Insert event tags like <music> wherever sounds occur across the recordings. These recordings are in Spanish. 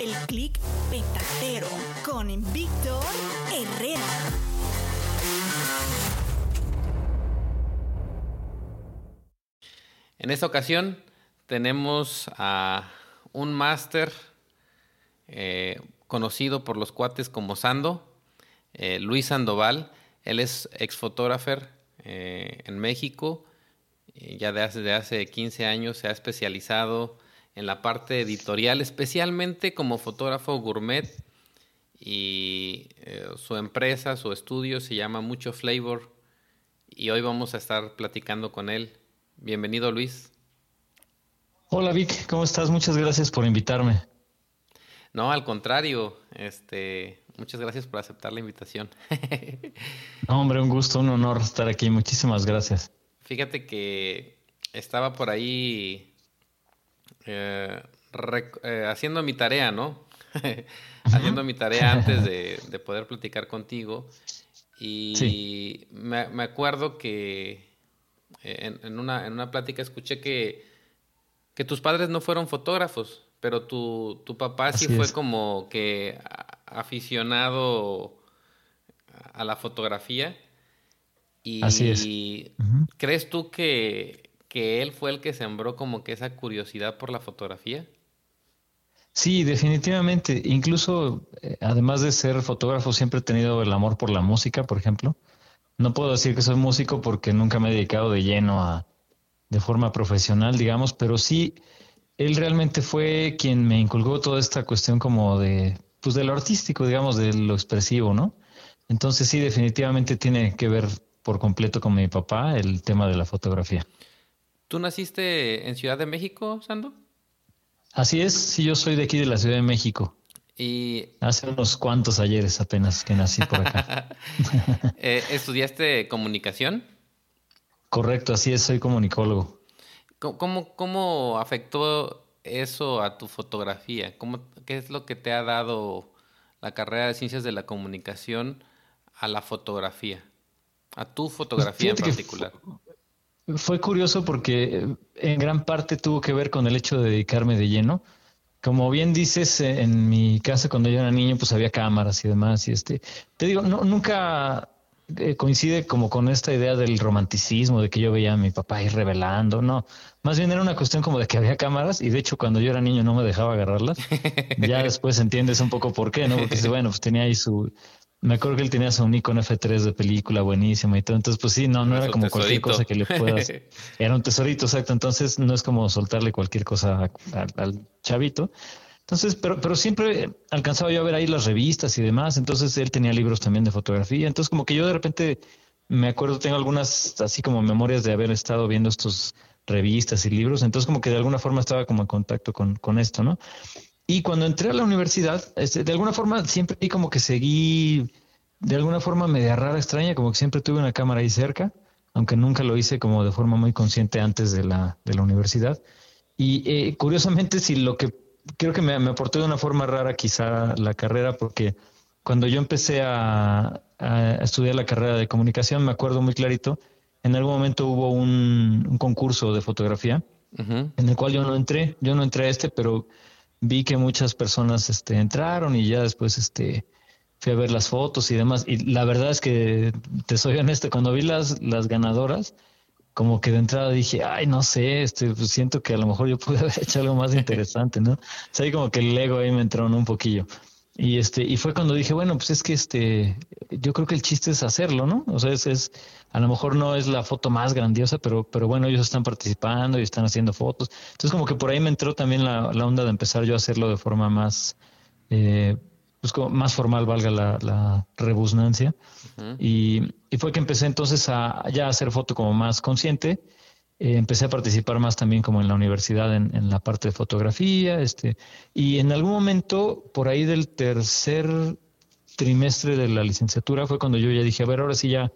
El clic petatero con Víctor Herrera. En esta ocasión tenemos a un máster eh, conocido por los cuates como Sando, eh, Luis Sandoval. Él es exfotógrafo eh, en México. ya desde hace 15 años se ha especializado en la parte editorial, especialmente como fotógrafo gourmet. Y su empresa, su estudio se llama Mucho Flavor. Y hoy vamos a estar platicando con él. Bienvenido, Luis. Hola, Vic, ¿cómo estás? Muchas gracias por invitarme. No, al contrario, este, muchas gracias por aceptar la invitación. <laughs> no, hombre, un gusto, un honor estar aquí. Muchísimas gracias. Fíjate que estaba por ahí eh, eh, haciendo mi tarea, ¿no? <laughs> haciendo mi tarea antes de, poder platicar contigo. Y me, acuerdo que en, una, en una plática escuché que, que tus padres no fueron fotógrafos, pero tu, tu papá sí fue como que aficionado a la fotografía. Y Así es. ¿crees tú que, que él fue el que sembró como que esa curiosidad por la fotografía? Sí, definitivamente. Incluso, eh, además de ser fotógrafo, siempre he tenido el amor por la música, por ejemplo. No puedo decir que soy músico porque nunca me he dedicado de lleno a, de forma profesional, digamos, pero sí, él realmente fue quien me inculcó toda esta cuestión como de, pues de lo artístico, digamos, de lo expresivo, ¿no? Entonces sí, definitivamente tiene que ver por completo con mi papá el tema de la fotografía. ¿Tú naciste en Ciudad de México, Sando? Así es, sí, yo soy de aquí de la Ciudad de México. Y... Hace unos cuantos ayeres apenas que nací por acá. <laughs> Eh, ¿Estudiaste comunicación? Correcto, así es, soy comunicólogo. ¿Cómo, cómo afectó eso a tu fotografía? ¿Cómo, ¿Qué es lo que te ha dado la carrera de ciencias de la comunicación a la fotografía? A tu fotografía en particular. Fue curioso porque en gran parte tuvo que ver con el hecho de dedicarme de lleno como bien dices, eh, en mi casa cuando yo era niño, pues había cámaras y demás. Y este, te digo, no, nunca eh, coincide como con esta idea del romanticismo, de que yo veía a mi papá ir revelando. No, más bien era una cuestión como de que había cámaras y de hecho cuando yo era niño no me dejaba agarrarlas. ya después entiendes un poco por qué, ¿no? Porque bueno, pues tenía ahí su, me acuerdo que él tenía su Nikon F3 de película buenísima y todo. Entonces, pues sí, no, no era como cualquier cosa que le puedas. <laughs> Era un tesorito, exacto. Entonces, no es como soltarle cualquier cosa al, chavito. Entonces, pero, pero siempre alcanzaba yo a ver ahí las revistas y demás. Entonces, él tenía libros también de fotografía. Entonces, como que yo de repente me acuerdo, tengo algunas así como memorias de haber estado viendo estos revistas y libros. Entonces, como que de alguna forma estaba como en contacto con, con esto, ¿no? Y cuando entré a la universidad, este, de alguna forma siempre como que seguí, de alguna forma media rara, extraña, como que siempre tuve una cámara ahí cerca, aunque nunca lo hice como de forma muy consciente antes de la, de la universidad. Y eh, curiosamente, si lo que creo que me, me, aportó de una forma rara quizá la carrera, porque cuando yo empecé a, a, estudiar la carrera de comunicación, me acuerdo muy clarito, en algún momento hubo un, un concurso de fotografía uh -huh. en el cual yo no entré, yo no entré a este, pero vi que muchas personas este, entraron y ya después este, fui a ver las fotos y demás. Y la verdad es que, te soy honesto, cuando vi las, las ganadoras, como que de entrada dije, ay, no sé, este, pues siento que a lo mejor yo pude <laughs> haber hecho algo más interesante, ¿no? O sea, ahí como que el ego ahí me entró un poquillo. Y este, y fue cuando dije, bueno, pues es que este, yo creo que el chiste es hacerlo, ¿no? O sea, es, es a lo mejor no es la foto más grandiosa, pero, pero bueno, ellos están participando y están haciendo fotos. Entonces, como que por ahí me entró también la, la onda de empezar yo a hacerlo de forma más, eh, pues como más formal, valga la, la rebusnancia. Uh -huh. y, y, fue que empecé entonces a ya a hacer foto como más consciente. Eh, empecé a participar más también como en la universidad en, en, la parte de fotografía, este, y en algún momento, por ahí del tercer trimestre de la licenciatura, fue cuando yo ya dije, a ver, ahora sí ya,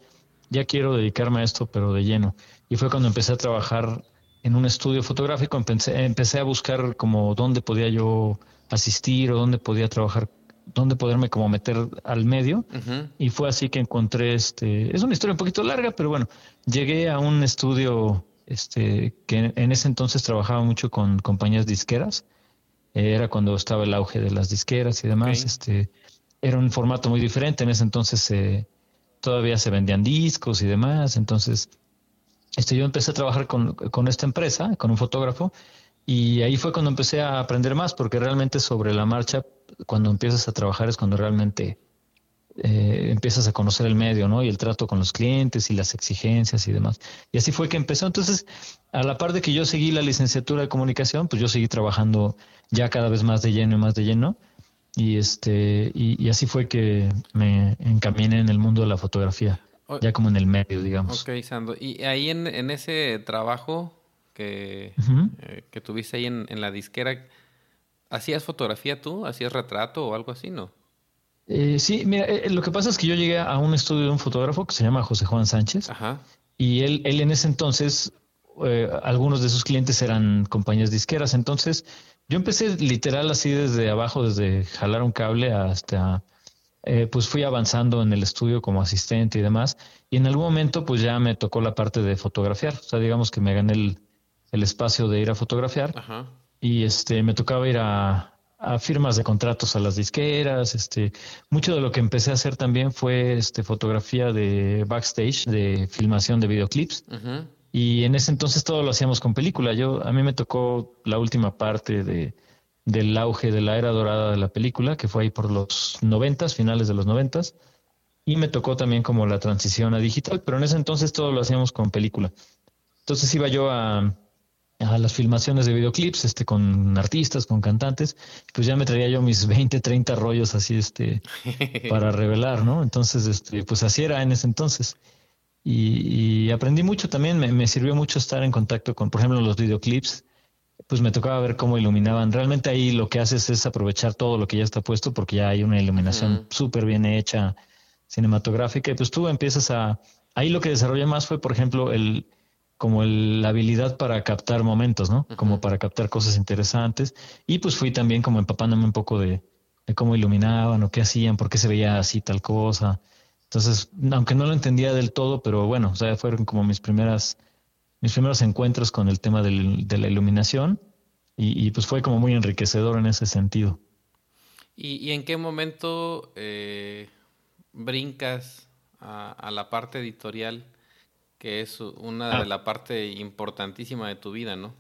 ya quiero dedicarme a esto, pero de lleno. Y fue cuando empecé a trabajar en un estudio fotográfico, empecé, empecé a buscar como dónde podía yo asistir o dónde podía trabajar dónde poderme como meter al medio uh -huh. y fue así que encontré este es una historia un poquito larga pero bueno llegué a un estudio este que en ese entonces trabajaba mucho con compañías disqueras era cuando estaba el auge de las disqueras y demás okay. este era un formato muy diferente en ese entonces eh, todavía se vendían discos y demás entonces este yo empecé a trabajar con, con esta empresa con un fotógrafo y ahí fue cuando empecé a aprender más, porque realmente sobre la marcha, cuando empiezas a trabajar es cuando realmente eh, empiezas a conocer el medio, ¿no? Y el trato con los clientes y las exigencias y demás. Y así fue que empezó. Entonces, a la par de que yo seguí la licenciatura de comunicación, pues yo seguí trabajando ya cada vez más de lleno y más de lleno. Y este, y, y así fue que me encaminé en el mundo de la fotografía, ya como en el medio, digamos. Ok, Sando. Y ahí en, en ese trabajo, que, uh -huh. eh, que tuviste ahí en, en, la disquera, ¿hacías fotografía tú? ¿Hacías retrato o algo así, no? Eh, sí, mira, eh, lo que pasa es que yo llegué a un estudio de un fotógrafo que se llama José Juan Sánchez Ajá. y él, él en ese entonces, eh, algunos de sus clientes eran compañías disqueras, entonces yo empecé literal así desde abajo, desde jalar un cable hasta... Eh, pues fui avanzando en el estudio como asistente y demás, y en algún momento pues ya me tocó la parte de fotografiar, o sea, digamos que me gané el, el espacio de ir a fotografiar Ajá. y este me tocaba ir a, a, firmas de contratos a las disqueras este mucho de lo que empecé a hacer también fue este fotografía de backstage de filmación de videoclips. Y en ese entonces todo lo hacíamos con película. Yo a mí me tocó la última parte de del auge de la era dorada de la película que fue ahí por los noventas finales de los noventas. Y me tocó también como la transición a digital pero en ese entonces todo lo hacíamos con película. Entonces iba yo a a las filmaciones de videoclips este con artistas, con cantantes, pues ya me traía yo mis <laughs> 20, 30 rollos así este para <laughs> revelar, ¿no? Entonces, este, pues así era en ese entonces. Y, y aprendí mucho también, me, me, sirvió mucho estar en contacto con, por ejemplo, los videoclips, pues me tocaba ver cómo iluminaban. Realmente ahí lo que haces es aprovechar todo lo que ya está puesto porque ya hay una iluminación uh -huh. súper bien hecha, cinematográfica, y pues tú empiezas a... Ahí lo que desarrollé más fue, por ejemplo, el como el, la habilidad para captar momentos, ¿no? Como para captar cosas interesantes. Y pues fui también como empapándome un poco de, de, cómo iluminaban o qué hacían, por qué se veía así tal cosa. Entonces, aunque no lo entendía del todo, pero bueno, o sea, fueron como mis primeras, mis primeros encuentros con el tema del, de la iluminación y, y, pues fue como muy enriquecedor en ese sentido. ¿Y, y en qué momento eh, brincas a, a la parte editorial? Que es una ah. de la parte importantísima de tu vida, ¿no?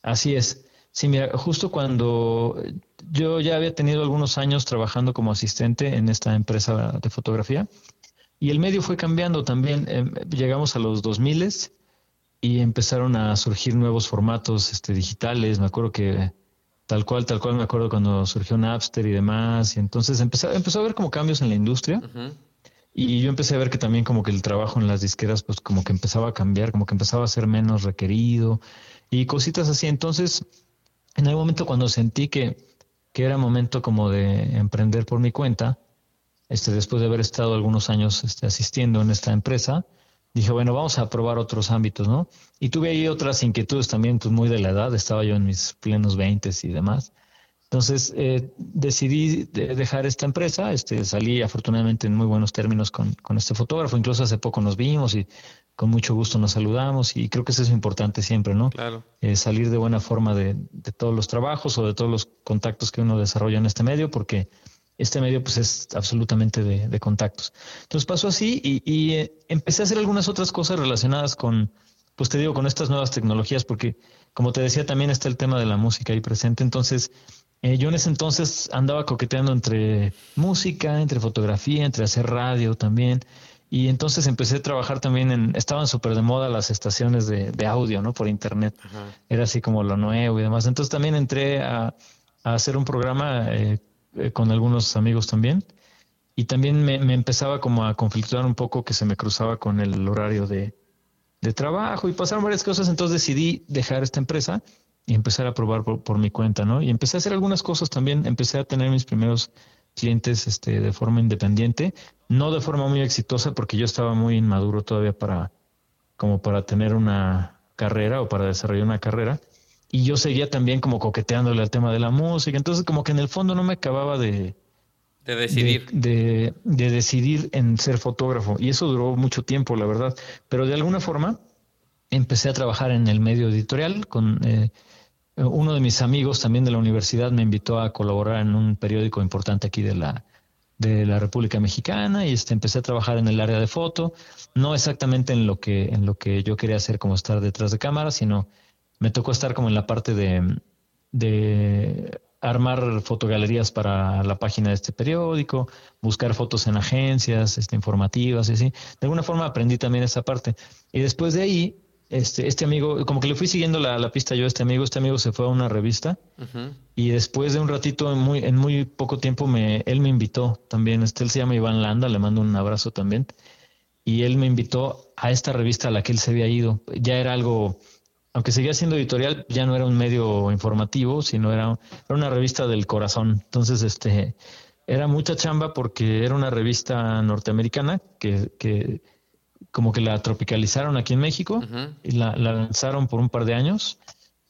Así es. Sí, mira, justo cuando yo ya había tenido algunos años trabajando como asistente en esta empresa de fotografía y el medio fue cambiando también. Eh, llegamos a los 2000 y empezaron a surgir nuevos formatos este, digitales. Me acuerdo que tal cual, tal cual me acuerdo cuando surgió Napster y demás. Y entonces empezó, empezó a haber como cambios en la industria. Uh -huh. Y yo empecé a ver que también como que el trabajo en las disqueras pues como que empezaba a cambiar, como que empezaba a ser menos requerido y cositas así. Entonces, en algún momento cuando sentí que que era momento como de emprender por mi cuenta, este, después de haber estado algunos años este, asistiendo en esta empresa, dije, bueno, vamos a probar otros ámbitos, ¿no? Y tuve ahí otras inquietudes también, pues muy de la edad, estaba yo en mis plenos veintes y demás. Entonces eh, decidí dejar esta empresa, este, salí afortunadamente en muy buenos términos con, con, este fotógrafo, incluso hace poco nos vimos y con mucho gusto nos saludamos y creo que eso es importante siempre, ¿no? Claro. Eh, salir de buena forma de, de, todos los trabajos o de todos los contactos que uno desarrolla en este medio, porque este medio pues es absolutamente de, de contactos. Entonces pasó así y, y eh, empecé a hacer algunas otras cosas relacionadas con, pues te digo, con estas nuevas tecnologías, porque como te decía, también está el tema de la música ahí presente, entonces eh, yo en ese entonces andaba coqueteando entre música, entre fotografía, entre hacer radio también. Y entonces empecé a trabajar también en, estaban súper de moda las estaciones de, de audio, ¿no? Por internet. Era así como lo nuevo y demás. Entonces también entré a, a hacer un programa eh, eh, con algunos amigos también. Y también me, me, empezaba como a conflictuar un poco que se me cruzaba con el horario de, de trabajo y pasaron varias cosas. Entonces decidí dejar esta empresa y empezar a probar por, mi cuenta, ¿no? Y empecé a hacer algunas cosas también, empecé a tener mis primeros clientes este, de forma independiente, no de forma muy exitosa porque yo estaba muy inmaduro todavía para, como para tener una carrera o para desarrollar una carrera. Y yo seguía también como coqueteándole al tema de la música. Entonces como que en el fondo no me acababa de... De decidir. De, de, decidir en ser fotógrafo. Y eso duró mucho tiempo, la verdad. Pero de alguna forma empecé a trabajar en el medio editorial con... Eh, uno de mis amigos también de la universidad me invitó a colaborar en un periódico importante aquí de la, de la República Mexicana y este, empecé a trabajar en el área de foto, no exactamente en lo que, en lo que yo quería hacer como estar detrás de cámara, sino me tocó estar como en la parte de, de armar fotogalerías para la página de este periódico, buscar fotos en agencias este, informativas y así. De alguna forma aprendí también esa parte. Y después de ahí este, este amigo, como que le fui siguiendo la, la, pista yo a este amigo, este amigo se fue a una revista y después de un ratito, en muy, en muy poco tiempo, me, él me invitó también, este, él se llama Iván Landa, le mando un abrazo también, y él me invitó a esta revista a la que él se había ido, ya era algo, aunque seguía siendo editorial, ya no era un medio informativo, sino era, era una revista del corazón, entonces este, era mucha chamba porque era una revista norteamericana que, que como que la tropicalizaron aquí en México y la, lanzaron por un par de años,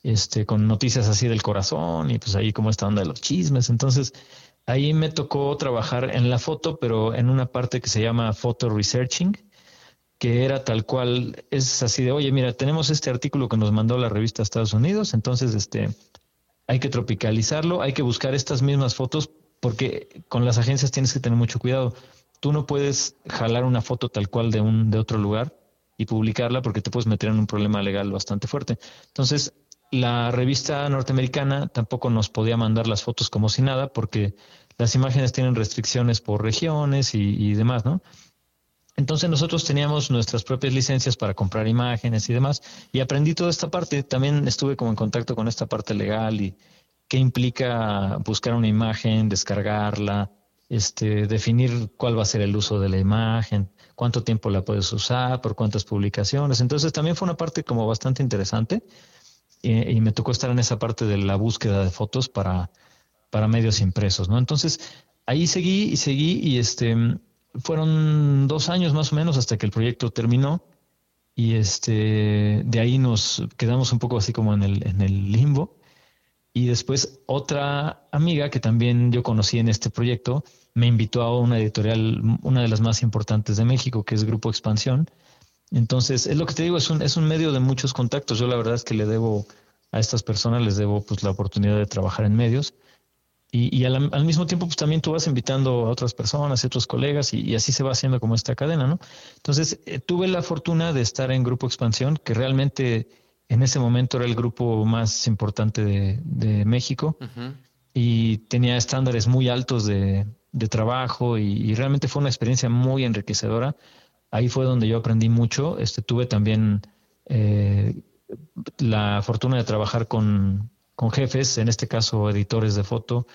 este, con noticias así del corazón y pues ahí como esta onda de los chismes. Entonces, ahí me tocó trabajar en la foto, pero en una parte que se llama photo researching, que era tal cual, es así de, oye, mira, tenemos este artículo que nos mandó la revista Estados Unidos, entonces este, hay que tropicalizarlo, hay que buscar estas mismas fotos, porque con las agencias tienes que tener mucho cuidado tú no puedes jalar una foto tal cual de un de otro lugar y publicarla porque te puedes meter en un problema legal bastante fuerte. Entonces, la revista norteamericana tampoco nos podía mandar las fotos como si nada porque las imágenes tienen restricciones por regiones y, y demás, ¿no? Entonces nosotros teníamos nuestras propias licencias para comprar imágenes y demás y aprendí toda esta parte. También estuve como en contacto con esta parte legal y qué implica buscar una imagen, descargarla, este, definir cuál va a ser el uso de la imagen, cuánto tiempo la puedes usar, por cuántas publicaciones. Entonces también fue una parte como bastante interesante y, me tocó estar en esa parte de la búsqueda de fotos para, para medios impresos, ¿no? Entonces ahí seguí y seguí y este, fueron dos años más o menos hasta que el proyecto terminó y este, de ahí nos quedamos un poco así como en el, en el limbo y después otra amiga que también yo conocí en este proyecto me invitó a una editorial, una de las más importantes de México, que es Grupo Expansión. Entonces, es lo que te digo, es un, es un medio de muchos contactos. Yo la verdad es que le debo a estas personas, les debo pues la oportunidad de trabajar en medios. Y, y al, mismo tiempo, pues también tú vas invitando a otras personas, a otros colegas, y, y así se va haciendo como esta cadena, ¿no? Entonces, eh, tuve la fortuna de estar en Grupo Expansión, que realmente en ese momento era el grupo más importante de, de México y tenía estándares muy altos de, de trabajo y, realmente fue una experiencia muy enriquecedora. Ahí fue donde yo aprendí mucho. Este, tuve también eh, la fortuna de trabajar con, con, jefes, en este caso editores de foto,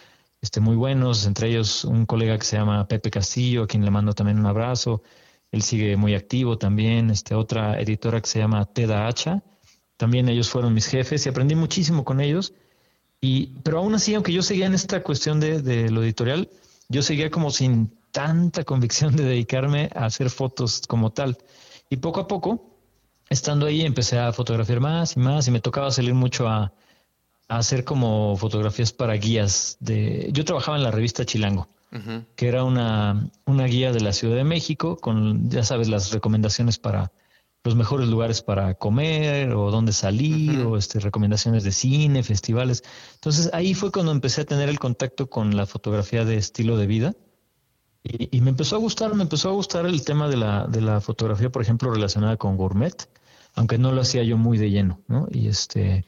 este, muy buenos, entre ellos un colega que se llama Pepe Castillo, a quien le mando también un abrazo. Él sigue muy activo también. Este, otra editora que se llama Teda Hacha, también ellos fueron mis jefes y aprendí muchísimo con ellos. Y, pero aún así, aunque yo seguía en esta cuestión de, de lo editorial, yo seguía como sin tanta convicción de dedicarme a hacer fotos como tal. Y poco a poco, estando ahí, empecé a fotografiar más y más y me tocaba salir mucho a, hacer como fotografías para guías. de Yo trabajaba en la revista Chilango, que era una, una guía de la Ciudad de México con, ya sabes, las recomendaciones para los mejores lugares para comer o dónde salir o este, recomendaciones de cine, festivales. Entonces ahí fue cuando empecé a tener el contacto con la fotografía de estilo de vida y, me empezó a gustar, me empezó a gustar el tema de la, de la fotografía, por ejemplo, relacionada con gourmet, aunque no lo hacía yo muy de lleno, ¿no? Y este,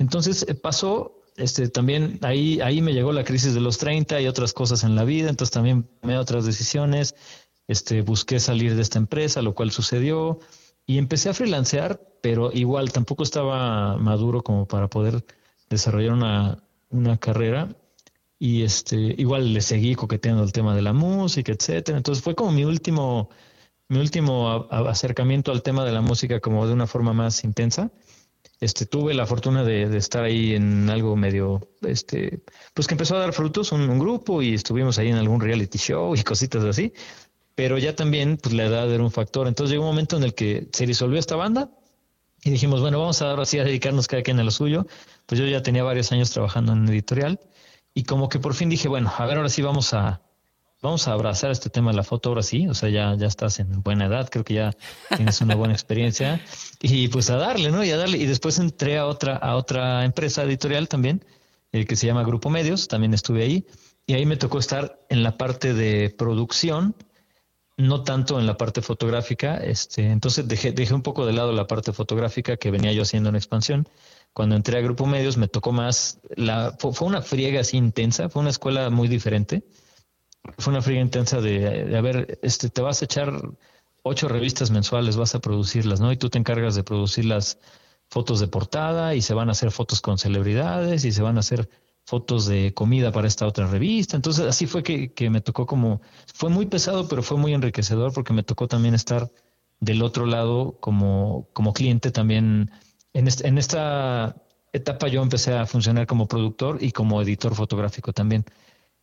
entonces eh, pasó, este, también ahí, ahí me llegó la crisis de los 30 y otras cosas en la vida, entonces también me otras decisiones, este, busqué salir de esta empresa, lo cual sucedió, y empecé a freelancear, pero igual tampoco estaba maduro como para poder desarrollar una, una carrera y este igual le seguí coqueteando el tema de la música, etcétera. Entonces fue como mi último mi último acercamiento al tema de la música como de una forma más intensa. Este tuve la fortuna de, estar ahí en algo medio este pues que empezó a dar frutos un, grupo y estuvimos ahí en algún reality show y <laughs> cositas así. Pero ya también pues la edad era un factor. Entonces llegó un momento en el que se disolvió esta banda y dijimos, bueno, vamos a ahora sí a dedicarnos cada quien a lo suyo. Pues yo ya tenía varios años trabajando en editorial y como que por fin dije, bueno, a ver, ahora sí vamos a, vamos a abrazar este tema de la foto, ahora sí, o sea, ya, ya estás en buena edad, creo que ya tienes una buena experiencia <laughs> y pues a darle, ¿no? Y a darle. Y después entré a otra, a otra empresa editorial también, eh, que se llama Grupo Medios, también estuve ahí y ahí me tocó estar en la parte de producción, no tanto en la parte fotográfica, este, entonces dejé, dejé un poco de lado la parte fotográfica que venía yo haciendo en expansión cuando entré a Grupo Medios me tocó más, la, fue, una friega así intensa, fue una escuela muy diferente. Fue una friega intensa de, a ver, este, te vas a echar ocho revistas mensuales, vas a producirlas, ¿no? Y tú te encargas de producir las fotos de portada y se van a hacer fotos con celebridades y se van a hacer fotos de comida para esta otra revista. Entonces así fue que, que me tocó como, fue muy pesado, pero fue muy enriquecedor porque me tocó también estar del otro lado como, como cliente también en, esta etapa yo empecé a funcionar como productor y como editor fotográfico también.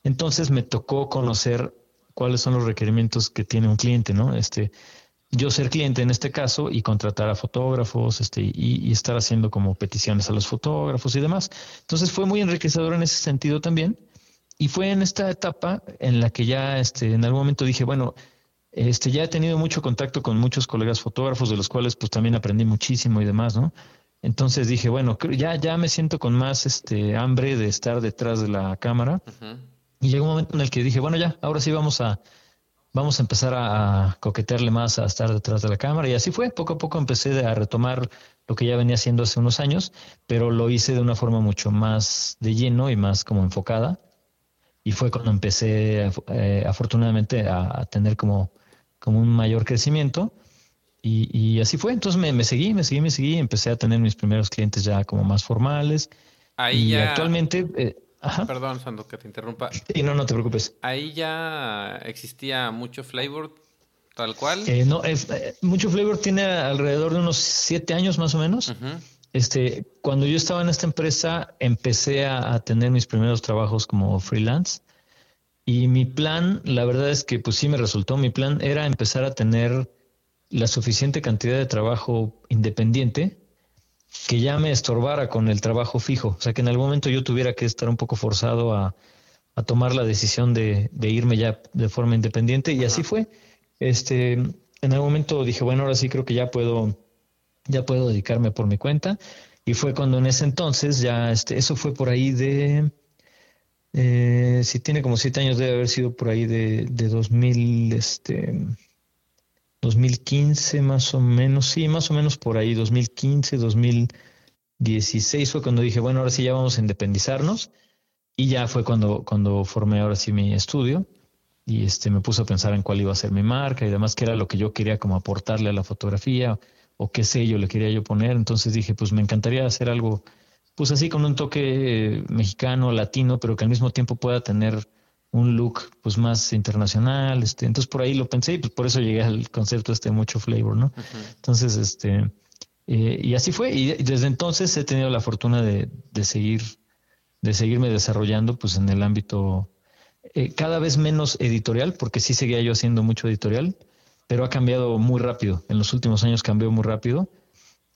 Entonces me tocó conocer cuáles son los requerimientos que tiene un cliente, ¿no? Este, yo ser cliente en este caso y contratar a fotógrafos, este, y, estar haciendo como peticiones a los fotógrafos y demás. Entonces fue muy enriquecedor en ese sentido también. Y fue en esta etapa en la que ya, este, en algún momento dije, bueno, este, ya he tenido mucho contacto con muchos colegas fotógrafos, de los cuales pues también aprendí muchísimo y demás, ¿no? Entonces dije, bueno, ya, ya me siento con más este hambre de estar detrás de la cámara. Y llegó un momento en el que dije, bueno, ya, ahora sí vamos a, vamos a empezar a, coquetearle más a estar detrás de la cámara. Y así fue, poco a poco empecé a retomar lo que ya venía haciendo hace unos años, pero lo hice de una forma mucho más de lleno y más como enfocada. Y fue cuando empecé, eh, afortunadamente, a, a, tener como, como un mayor crecimiento. Y, así fue, entonces me, seguí, me seguí, me seguí, y empecé a tener mis primeros clientes ya como más formales. Ahí y ya... actualmente... Eh, Perdón, Sando, que te interrumpa. Y no, no te preocupes. Ahí ya existía mucho flavor, tal cual. Eh, no, es, eh, mucho flavor tiene alrededor de unos siete años más o menos. Este, cuando yo estaba en esta empresa, empecé a, a, tener mis primeros trabajos como freelance. Y mi plan, la verdad es que pues sí me resultó. Mi plan era empezar a tener la suficiente cantidad de trabajo independiente que ya me estorbara con el trabajo fijo. O sea, que en algún momento yo tuviera que estar un poco forzado a, tomar la decisión de, irme ya de forma independiente. Y así fue. Este, en algún momento dije, bueno, ahora sí creo que ya puedo, ya puedo dedicarme por mi cuenta. Y fue cuando en ese entonces ya, este, eso fue por ahí de, eh, si tiene como siete años, debe haber sido por ahí de, de 2000, este, 2015 más o menos, sí, más o menos por ahí, 2015, 2016 fue cuando dije, bueno, ahora sí ya vamos a independizarnos y ya fue cuando, cuando formé ahora sí mi estudio y este me puse a pensar en cuál iba a ser mi marca y demás, que era lo que yo quería como aportarle a la fotografía o qué sello le quería yo poner, entonces dije, pues me encantaría hacer algo pues así con un toque mexicano, latino, pero que al mismo tiempo pueda tener un look pues más internacional, este, entonces por ahí lo pensé y pues por eso llegué al concepto este mucho flavor, ¿no? Entonces, este, eh, y así fue, y desde entonces he tenido la fortuna de, de seguir de seguirme desarrollando pues en el ámbito eh, cada vez menos editorial, porque sí seguía yo haciendo mucho editorial, pero ha cambiado muy rápido. En los últimos años cambió muy rápido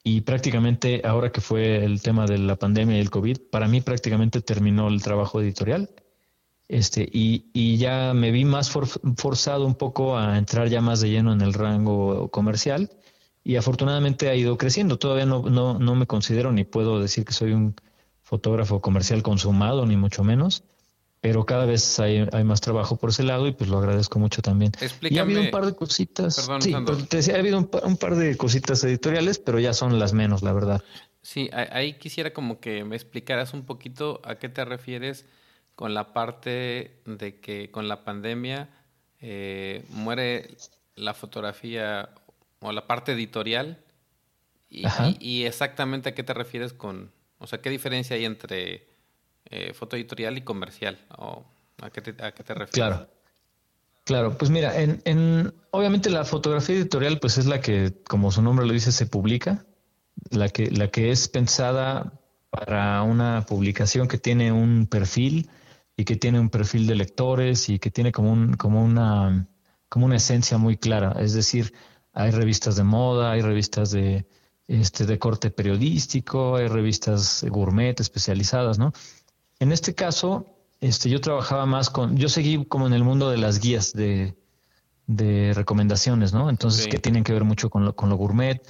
y prácticamente ahora que fue el tema de la pandemia y el COVID, para mí prácticamente terminó el trabajo editorial. Este, y, y ya me vi más forzado un poco a entrar ya más de lleno en el rango comercial y afortunadamente ha ido creciendo. Todavía no, no, no me considero ni puedo decir que soy un fotógrafo comercial consumado, ni mucho menos, pero cada vez hay, hay, más trabajo por ese lado y pues lo agradezco mucho también. Explícame. Y ha habido un par de cositas. Perdón, sí, pues, te decía, ha habido un, un, par de cositas editoriales, pero ya son las menos, la verdad. Sí, ahí quisiera como que me explicaras un poquito a qué te refieres con la parte de que con la pandemia eh, muere la fotografía o la parte editorial y, y, y exactamente a qué te refieres con, o sea, qué diferencia hay entre eh, foto editorial y comercial? ¿O a, qué te, ¿A qué te refieres? Claro. Claro, pues mira, en, en, obviamente la fotografía editorial pues es la que, como su nombre lo dice, se publica, la que, la que es pensada para una publicación que tiene un perfil y que tiene un perfil de lectores y que tiene como, un, como, una, como una esencia muy clara. Es decir, hay revistas de moda, hay revistas de, este, de corte periodístico, hay revistas gourmet especializadas, ¿no? En este caso, este, yo trabajaba más con, yo seguí como en el mundo de las guías de, de recomendaciones, ¿no? Entonces, que tienen que ver mucho con lo, con lo gourmet.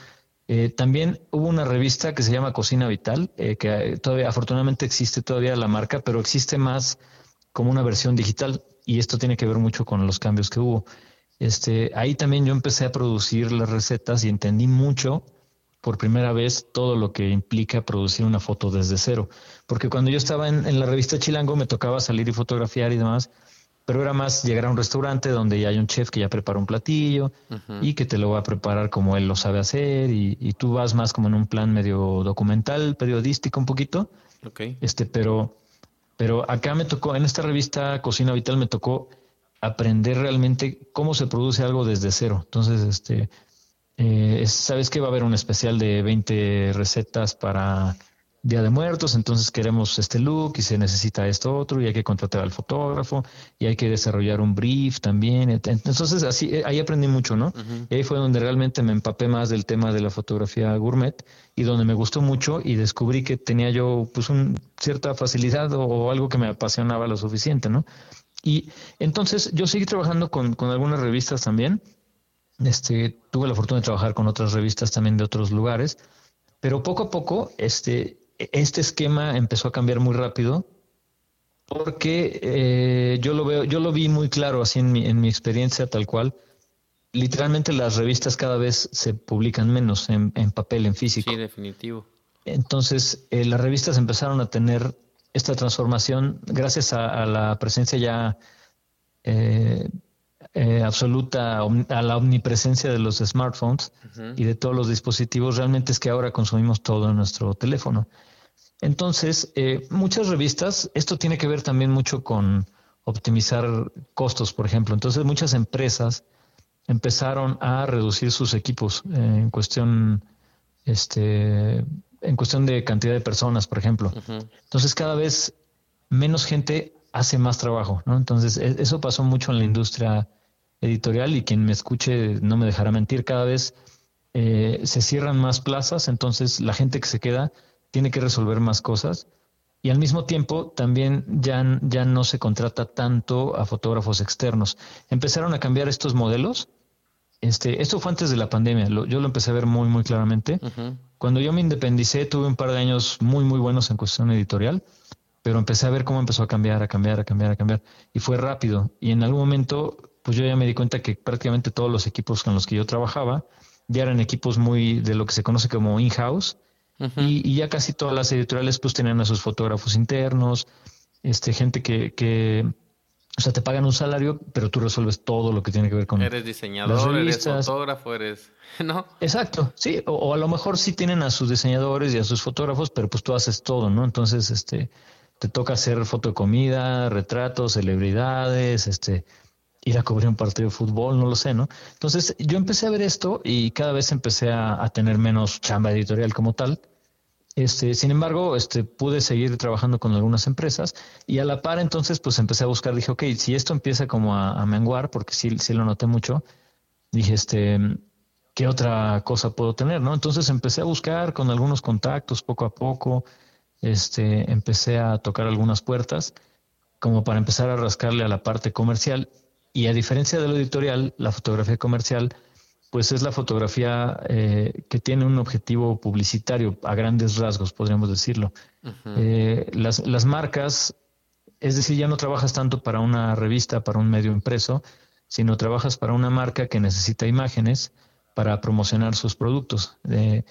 Eh, también hubo una revista que se llama Cocina Vital, eh, que todavía, afortunadamente existe todavía la marca, pero existe más como una versión digital y esto tiene que ver mucho con los cambios que hubo. Este, ahí también yo empecé a producir las recetas y entendí mucho por primera vez todo lo que implica producir una foto desde cero. Porque cuando yo estaba en, la revista Chilango me tocaba salir y fotografiar y demás, pero era más llegar a un restaurante donde ya hay un chef que ya prepara un platillo y que te lo va a preparar como él lo sabe hacer y, tú vas más como en un plan medio documental, periodístico un poquito. Okay. Este, pero, pero acá me tocó, en esta revista Cocina Vital me tocó aprender realmente cómo se produce algo desde cero. Entonces, este, eh, Sabes que va a haber un especial de 20 recetas para Día de Muertos, entonces queremos este look y se necesita esto otro y hay que contratar al fotógrafo y hay que desarrollar un brief también. Entonces así eh, ahí aprendí mucho, ¿no? Y ahí fue donde realmente me empapé más del tema de la fotografía gourmet y donde me gustó mucho y descubrí que tenía yo pues un, cierta facilidad o, algo que me apasionaba lo suficiente, ¿no? Y entonces yo seguí trabajando con, con algunas revistas también este, tuve la fortuna de trabajar con otras revistas también de otros lugares, pero poco a poco este, este esquema empezó a cambiar muy rápido porque eh, yo lo veo, yo lo vi muy claro así en mi, en mi experiencia tal cual. Literalmente las revistas cada vez se publican menos en, papel, en físico. Sí, definitivo. Entonces eh, las revistas empezaron a tener esta transformación gracias a, la presencia ya eh, eh, absoluta a la omnipresencia de los smartphones y de todos los dispositivos, realmente es que ahora consumimos todo en nuestro teléfono. Entonces, eh, muchas revistas, esto tiene que ver también mucho con optimizar costos, por ejemplo. Entonces, muchas empresas empezaron a reducir sus equipos eh, en cuestión, este, en cuestión de cantidad de personas, por ejemplo. Entonces, cada vez menos gente hace más trabajo, ¿no? Entonces, e, eso pasó mucho en la industria editorial y quien me escuche no me dejará mentir, cada vez eh, se cierran más plazas, entonces la gente que se queda tiene que resolver más cosas y al mismo tiempo también ya, ya no se contrata tanto a fotógrafos externos. Empezaron a cambiar estos modelos. Este, esto fue antes de la pandemia, yo lo empecé a ver muy, muy claramente. Cuando yo me independicé, tuve un par de años muy, muy buenos en cuestión editorial, pero empecé a ver cómo empezó a cambiar, a cambiar, a cambiar, a cambiar. Y fue rápido. Y en algún momento pues yo ya me di cuenta que prácticamente todos los equipos con los que yo trabajaba ya eran equipos muy de lo que se conoce como in-house y, ya casi todas las editoriales pues tenían a sus fotógrafos internos, este gente que, que o sea, te pagan un salario, pero tú resuelves todo lo que tiene que ver con Eres diseñador, eres fotógrafo, eres... <laughs> ¿No? Exacto, sí, o, o, a lo mejor sí tienen a sus diseñadores y a sus fotógrafos, pero pues tú haces todo, ¿no? Entonces, este, te toca hacer foto de comida, retratos, celebridades, este, ir a cubrir un partido de fútbol, no lo sé, ¿no? Entonces yo empecé a ver esto y cada vez empecé a, tener menos chamba editorial como tal. Este, sin embargo, este, pude seguir trabajando con algunas empresas y a la par entonces pues empecé a buscar, dije, ok, si esto empieza como a, menguar, porque sí, sí lo noté mucho, dije, este, ¿qué otra cosa puedo tener? ¿no? Entonces empecé a buscar con algunos contactos poco a poco, este, empecé a tocar algunas puertas como para empezar a rascarle a la parte comercial y a diferencia de lo editorial, la fotografía comercial pues es la fotografía eh, que tiene un objetivo publicitario a grandes rasgos, podríamos decirlo. Eh, las, las, marcas, es decir, ya no trabajas tanto para una revista, para un medio impreso, sino trabajas para una marca que necesita imágenes para promocionar sus productos. Eh,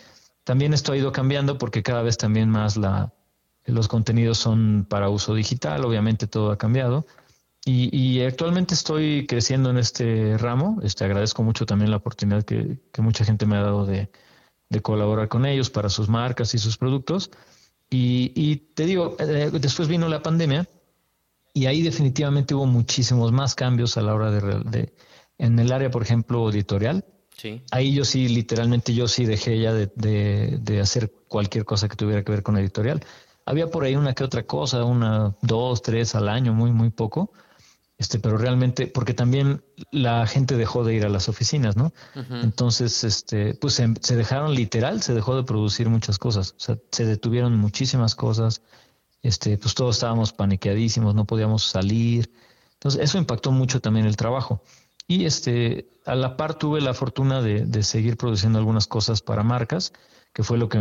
también esto ha ido cambiando porque cada vez también más la, los contenidos son para uso digital, obviamente todo ha cambiado. Y, actualmente estoy creciendo en este ramo. Este, agradezco mucho también la oportunidad que, mucha gente me ha dado de, colaborar con ellos para sus marcas y sus productos. Y, te digo, eh, después vino la pandemia y ahí definitivamente hubo muchísimos más cambios a la hora de, en el área, por ejemplo, editorial. Sí. Ahí yo sí, literalmente yo sí dejé ya de, de, hacer cualquier cosa que tuviera que ver con editorial. Había por ahí una que otra cosa, una, dos, tres al año, muy, muy poco este, pero realmente, porque también la gente dejó de ir a las oficinas, ¿no? Entonces, este, pues se, dejaron literal, se dejó de producir muchas cosas, o sea, se detuvieron muchísimas cosas, este, pues todos estábamos paniqueadísimos, no podíamos salir, entonces eso impactó mucho también el trabajo. Y este, a la par tuve la fortuna de, de seguir produciendo algunas cosas para marcas, que fue lo que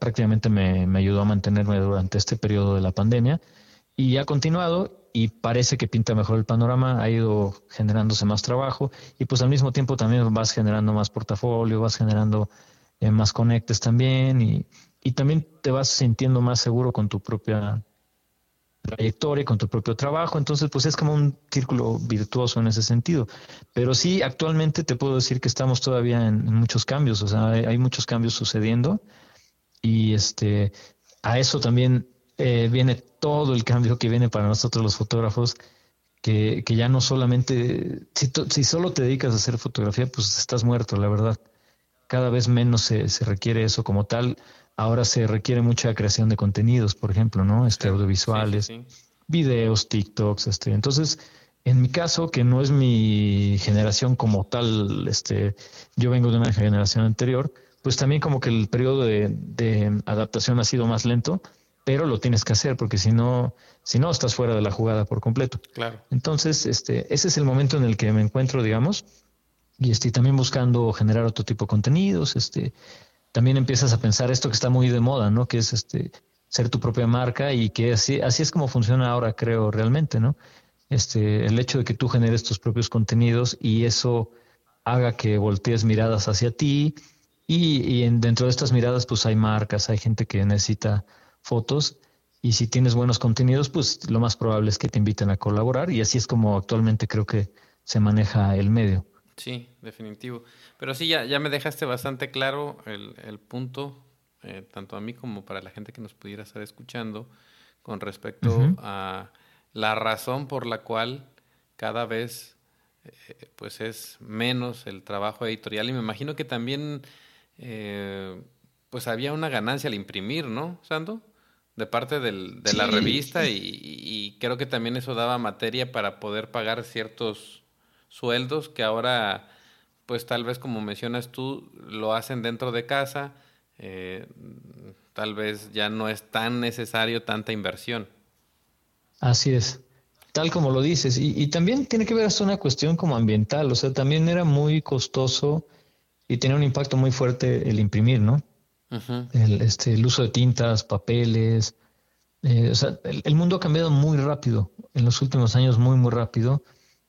prácticamente me, me ayudó a mantenerme durante este periodo de la pandemia. Y ha continuado y parece que pinta mejor el panorama, ha ido generándose más trabajo y pues al mismo tiempo también vas generando más portafolio, vas generando eh, más conectes también y, y, también te vas sintiendo más seguro con tu propia trayectoria, con tu propio trabajo, entonces pues es como un círculo virtuoso en ese sentido. Pero sí, actualmente te puedo decir que estamos todavía en, muchos cambios, o sea, hay, hay muchos cambios sucediendo y este a eso también eh, viene todo el cambio que viene para nosotros los fotógrafos, que, ya no solamente, si, si, solo te dedicas a hacer fotografía, pues estás muerto, la verdad. Cada vez menos se, requiere eso como tal. Ahora se requiere mucha creación de contenidos, por ejemplo, ¿no? Este, audiovisuales, videos, TikToks, este. Entonces, en mi caso, que no es mi generación como tal, este, yo vengo de una generación anterior, pues también como que el periodo de, de adaptación ha sido más lento pero lo tienes que hacer porque si no, si no estás fuera de la jugada por completo. Claro. Entonces, este, ese es el momento en el que me encuentro, digamos, y estoy también buscando generar otro tipo de contenidos. Este, también empiezas a pensar esto que está muy de moda, ¿no? Que es este ser tu propia marca y que así, así es como funciona ahora, creo, realmente, ¿no? Este, el hecho de que tú generes tus propios contenidos y eso haga que voltees miradas hacia ti y, y en, dentro de estas miradas pues hay marcas, hay gente que necesita fotos y si tienes buenos contenidos, pues lo más probable es que te inviten a colaborar y así es como actualmente creo que se maneja el medio. Sí, definitivo. Pero sí, ya, ya me dejaste bastante claro el, el punto, eh, tanto a mí como para la gente que nos pudiera estar escuchando, con respecto a la razón por la cual cada vez eh, pues es menos el trabajo editorial y me imagino que también eh, pues había una ganancia al imprimir, ¿no, Sando? De parte del, de la revista y, creo que también eso daba materia para poder pagar ciertos sueldos que ahora, pues tal vez como mencionas tú, lo hacen dentro de casa, eh, tal vez ya no es tan necesario tanta inversión. Así es, tal como lo dices, y, y también tiene que ver hasta una cuestión como ambiental, o sea, también era muy costoso y tenía un impacto muy fuerte el imprimir, ¿no? El, este, el uso de tintas, papeles. Eh, o sea, el, mundo ha cambiado muy rápido, en los últimos años muy, muy rápido.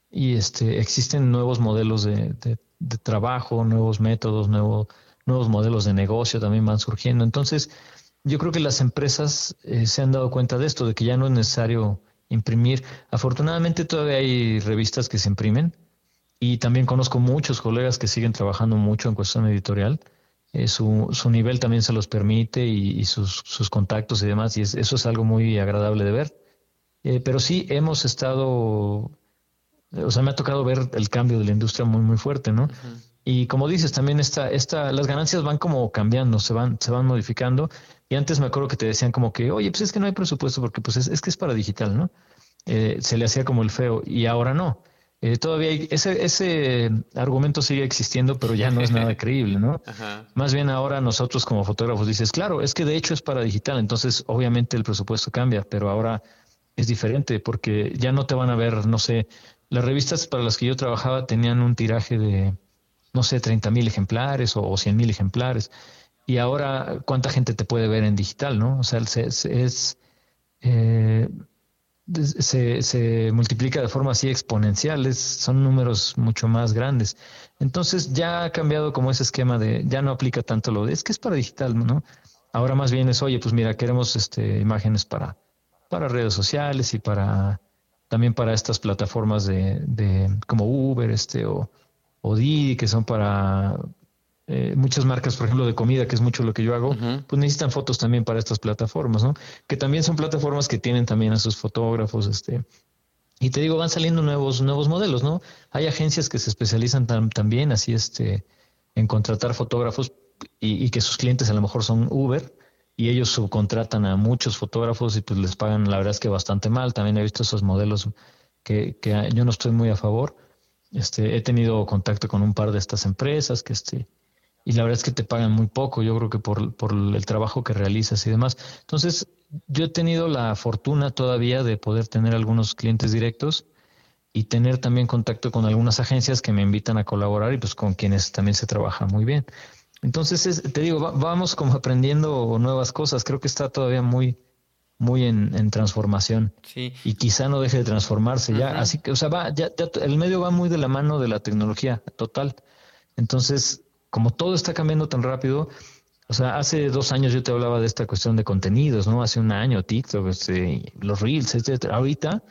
Y este, existen nuevos modelos de, de, trabajo, nuevos métodos, nuevos modelos de negocio también van surgiendo. Entonces, yo creo que las empresas eh, se han dado cuenta de esto, de que ya no es necesario imprimir. Afortunadamente todavía hay revistas que se imprimen y también conozco muchos colegas que siguen trabajando mucho en cuestión editorial eh, su, su, nivel también se los permite y, sus, sus, contactos y demás, y eso es algo muy agradable de ver. Eh, pero sí hemos estado, o sea, me ha tocado ver el cambio de la industria muy, muy fuerte, ¿no? Y como dices, también esta, esta, las ganancias van como cambiando, se van, se van modificando. Y antes me acuerdo que te decían como que, oye, pues es que no hay presupuesto porque pues es, es que es para digital, ¿no? Eh, se le hacía como el feo y ahora no. Eh, todavía ese, ese argumento sigue existiendo, pero ya no es nada <laughs> creíble, ¿no? Más bien ahora nosotros como fotógrafos dices, claro, es que de hecho es para digital, entonces obviamente el presupuesto cambia, pero ahora es diferente porque ya no te van a ver, no sé, las revistas para las que yo trabajaba tenían un tiraje de, no sé, 30 mil ejemplares o, 100 mil ejemplares. Y ahora, ¿cuánta gente te puede ver en digital, no? O sea, es, eh, se, se, multiplica de forma así exponencial, son números mucho más grandes. Entonces ya ha cambiado como ese esquema de, ya no aplica tanto lo de, es que es para digital, ¿no? Ahora más bien es, oye, pues mira, queremos este, imágenes para, para redes sociales y para también para estas plataformas de, de como Uber, este, o, o Didi, que son para eh, muchas marcas, por ejemplo, de comida, que es mucho lo que yo hago, pues necesitan fotos también para estas plataformas, ¿no? Que también son plataformas que tienen también a sus fotógrafos, este. Y te digo, van saliendo nuevos, nuevos modelos, ¿no? Hay agencias que se especializan también así, este, en contratar fotógrafos y, que sus clientes a lo mejor son Uber y ellos subcontratan a muchos fotógrafos y pues les pagan, la verdad es que bastante mal. También he visto esos modelos que, que yo no estoy muy a favor. Este, he tenido contacto con un par de estas empresas que este, y la verdad es que te pagan muy poco, yo creo que por, por el trabajo que realizas y demás. Entonces, yo he tenido la fortuna todavía de poder tener algunos clientes directos y tener también contacto con algunas agencias que me invitan a colaborar y pues con quienes también se trabaja muy bien. Entonces, te digo, vamos como aprendiendo nuevas cosas. Creo que está todavía muy, muy en, transformación. Sí. Y quizá no deje de transformarse ya. Así que, o sea, va, ya, el medio va muy de la mano de la tecnología total. Entonces, como todo está cambiando tan rápido, o sea, hace dos años yo te hablaba de esta cuestión de contenidos, ¿no? Hace un año, TikTok, este, los Reels, etcétera. Ahorita,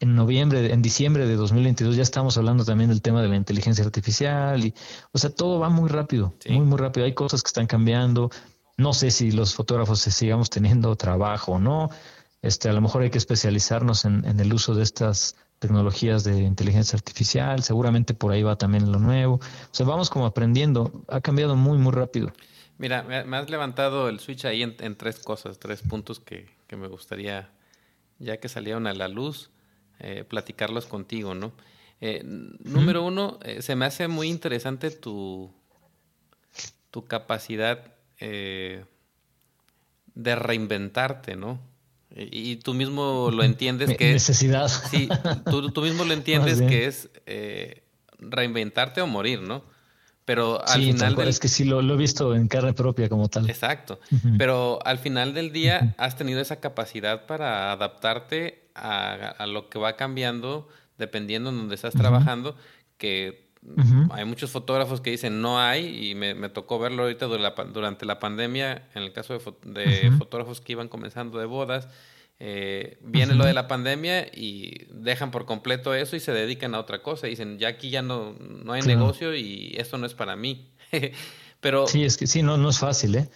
en noviembre, en diciembre de 2022, ya estamos hablando también del tema de la inteligencia artificial. Y, o sea, todo va muy rápido, muy, muy rápido. Hay cosas que están cambiando. No sé si los fotógrafos sigamos teniendo trabajo o no. Este, a lo mejor hay que especializarnos en, el uso de estas tecnologías de inteligencia artificial. Seguramente por ahí va también lo nuevo. O sea, vamos como aprendiendo. Ha cambiado muy, muy rápido. Mira, me has levantado el switch ahí en, tres cosas, tres puntos que, me gustaría, ya que salieron a la luz, eh, platicarlos contigo, ¿no? Eh, número uno, eh, se me hace muy interesante tu, tu capacidad de reinventarte, ¿no? Y, tú mismo lo entiendes <laughs> que necesidad. es... Sí, tú, mismo lo <laughs> entiendes que es eh, reinventarte o morir, ¿no? Pero al final... Del... Es que sí, lo, he visto en carne propia como tal. Exacto. Pero al final del día has tenido esa capacidad para adaptarte a, lo que va cambiando dependiendo en donde estás trabajando, que hay muchos fotógrafos que dicen no hay y me, tocó verlo ahorita durante la pandemia, en el caso de, fotógrafos que iban comenzando de bodas. Eh, viene lo de la pandemia y dejan por completo eso y se dedican a otra cosa. Dicen, ya aquí ya no, no hay negocio y esto no es para mí. <laughs> Pero, sí, es que sí, no, no es fácil, ¿eh?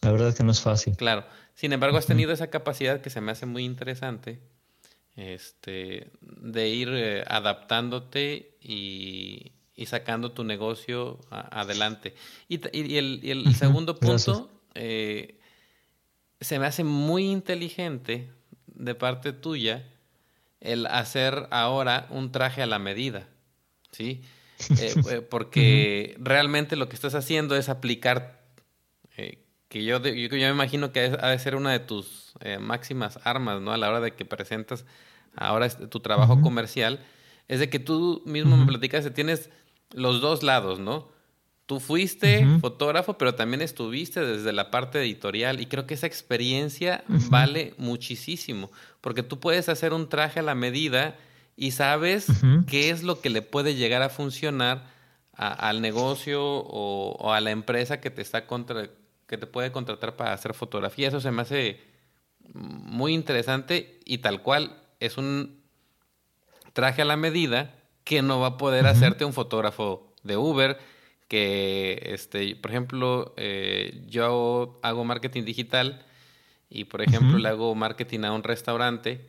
La verdad es que no es fácil. Claro. Sin embargo, has tenido esa capacidad que se me hace muy interesante este, de ir eh, adaptándote y, y sacando tu negocio adelante. Y, el, segundo punto, eh, se me hace muy inteligente de parte tuya el hacer ahora un traje a la medida, ¿sí? <laughs> Eh, eh, porque realmente lo que estás haciendo es aplicar, que yo, yo, me imagino que ha de ser una de tus máximas armas, ¿no? A la hora de que presentas ahora tu trabajo comercial, es de que tú mismo me platicas que tienes los dos lados, ¿no? Tú fuiste fotógrafo, pero también estuviste desde la parte editorial y creo que esa experiencia vale muchísimo, porque tú puedes hacer un traje a la medida y sabes qué es lo que le puede llegar a funcionar al negocio o, a la empresa que te está contra, que te puede contratar para hacer fotografía. Eso se me hace muy interesante y tal cual es un traje a la medida que no va a poder hacerte un fotógrafo de Uber, que, este, por ejemplo, eh, yo hago marketing digital y, por ejemplo, le hago marketing a un restaurante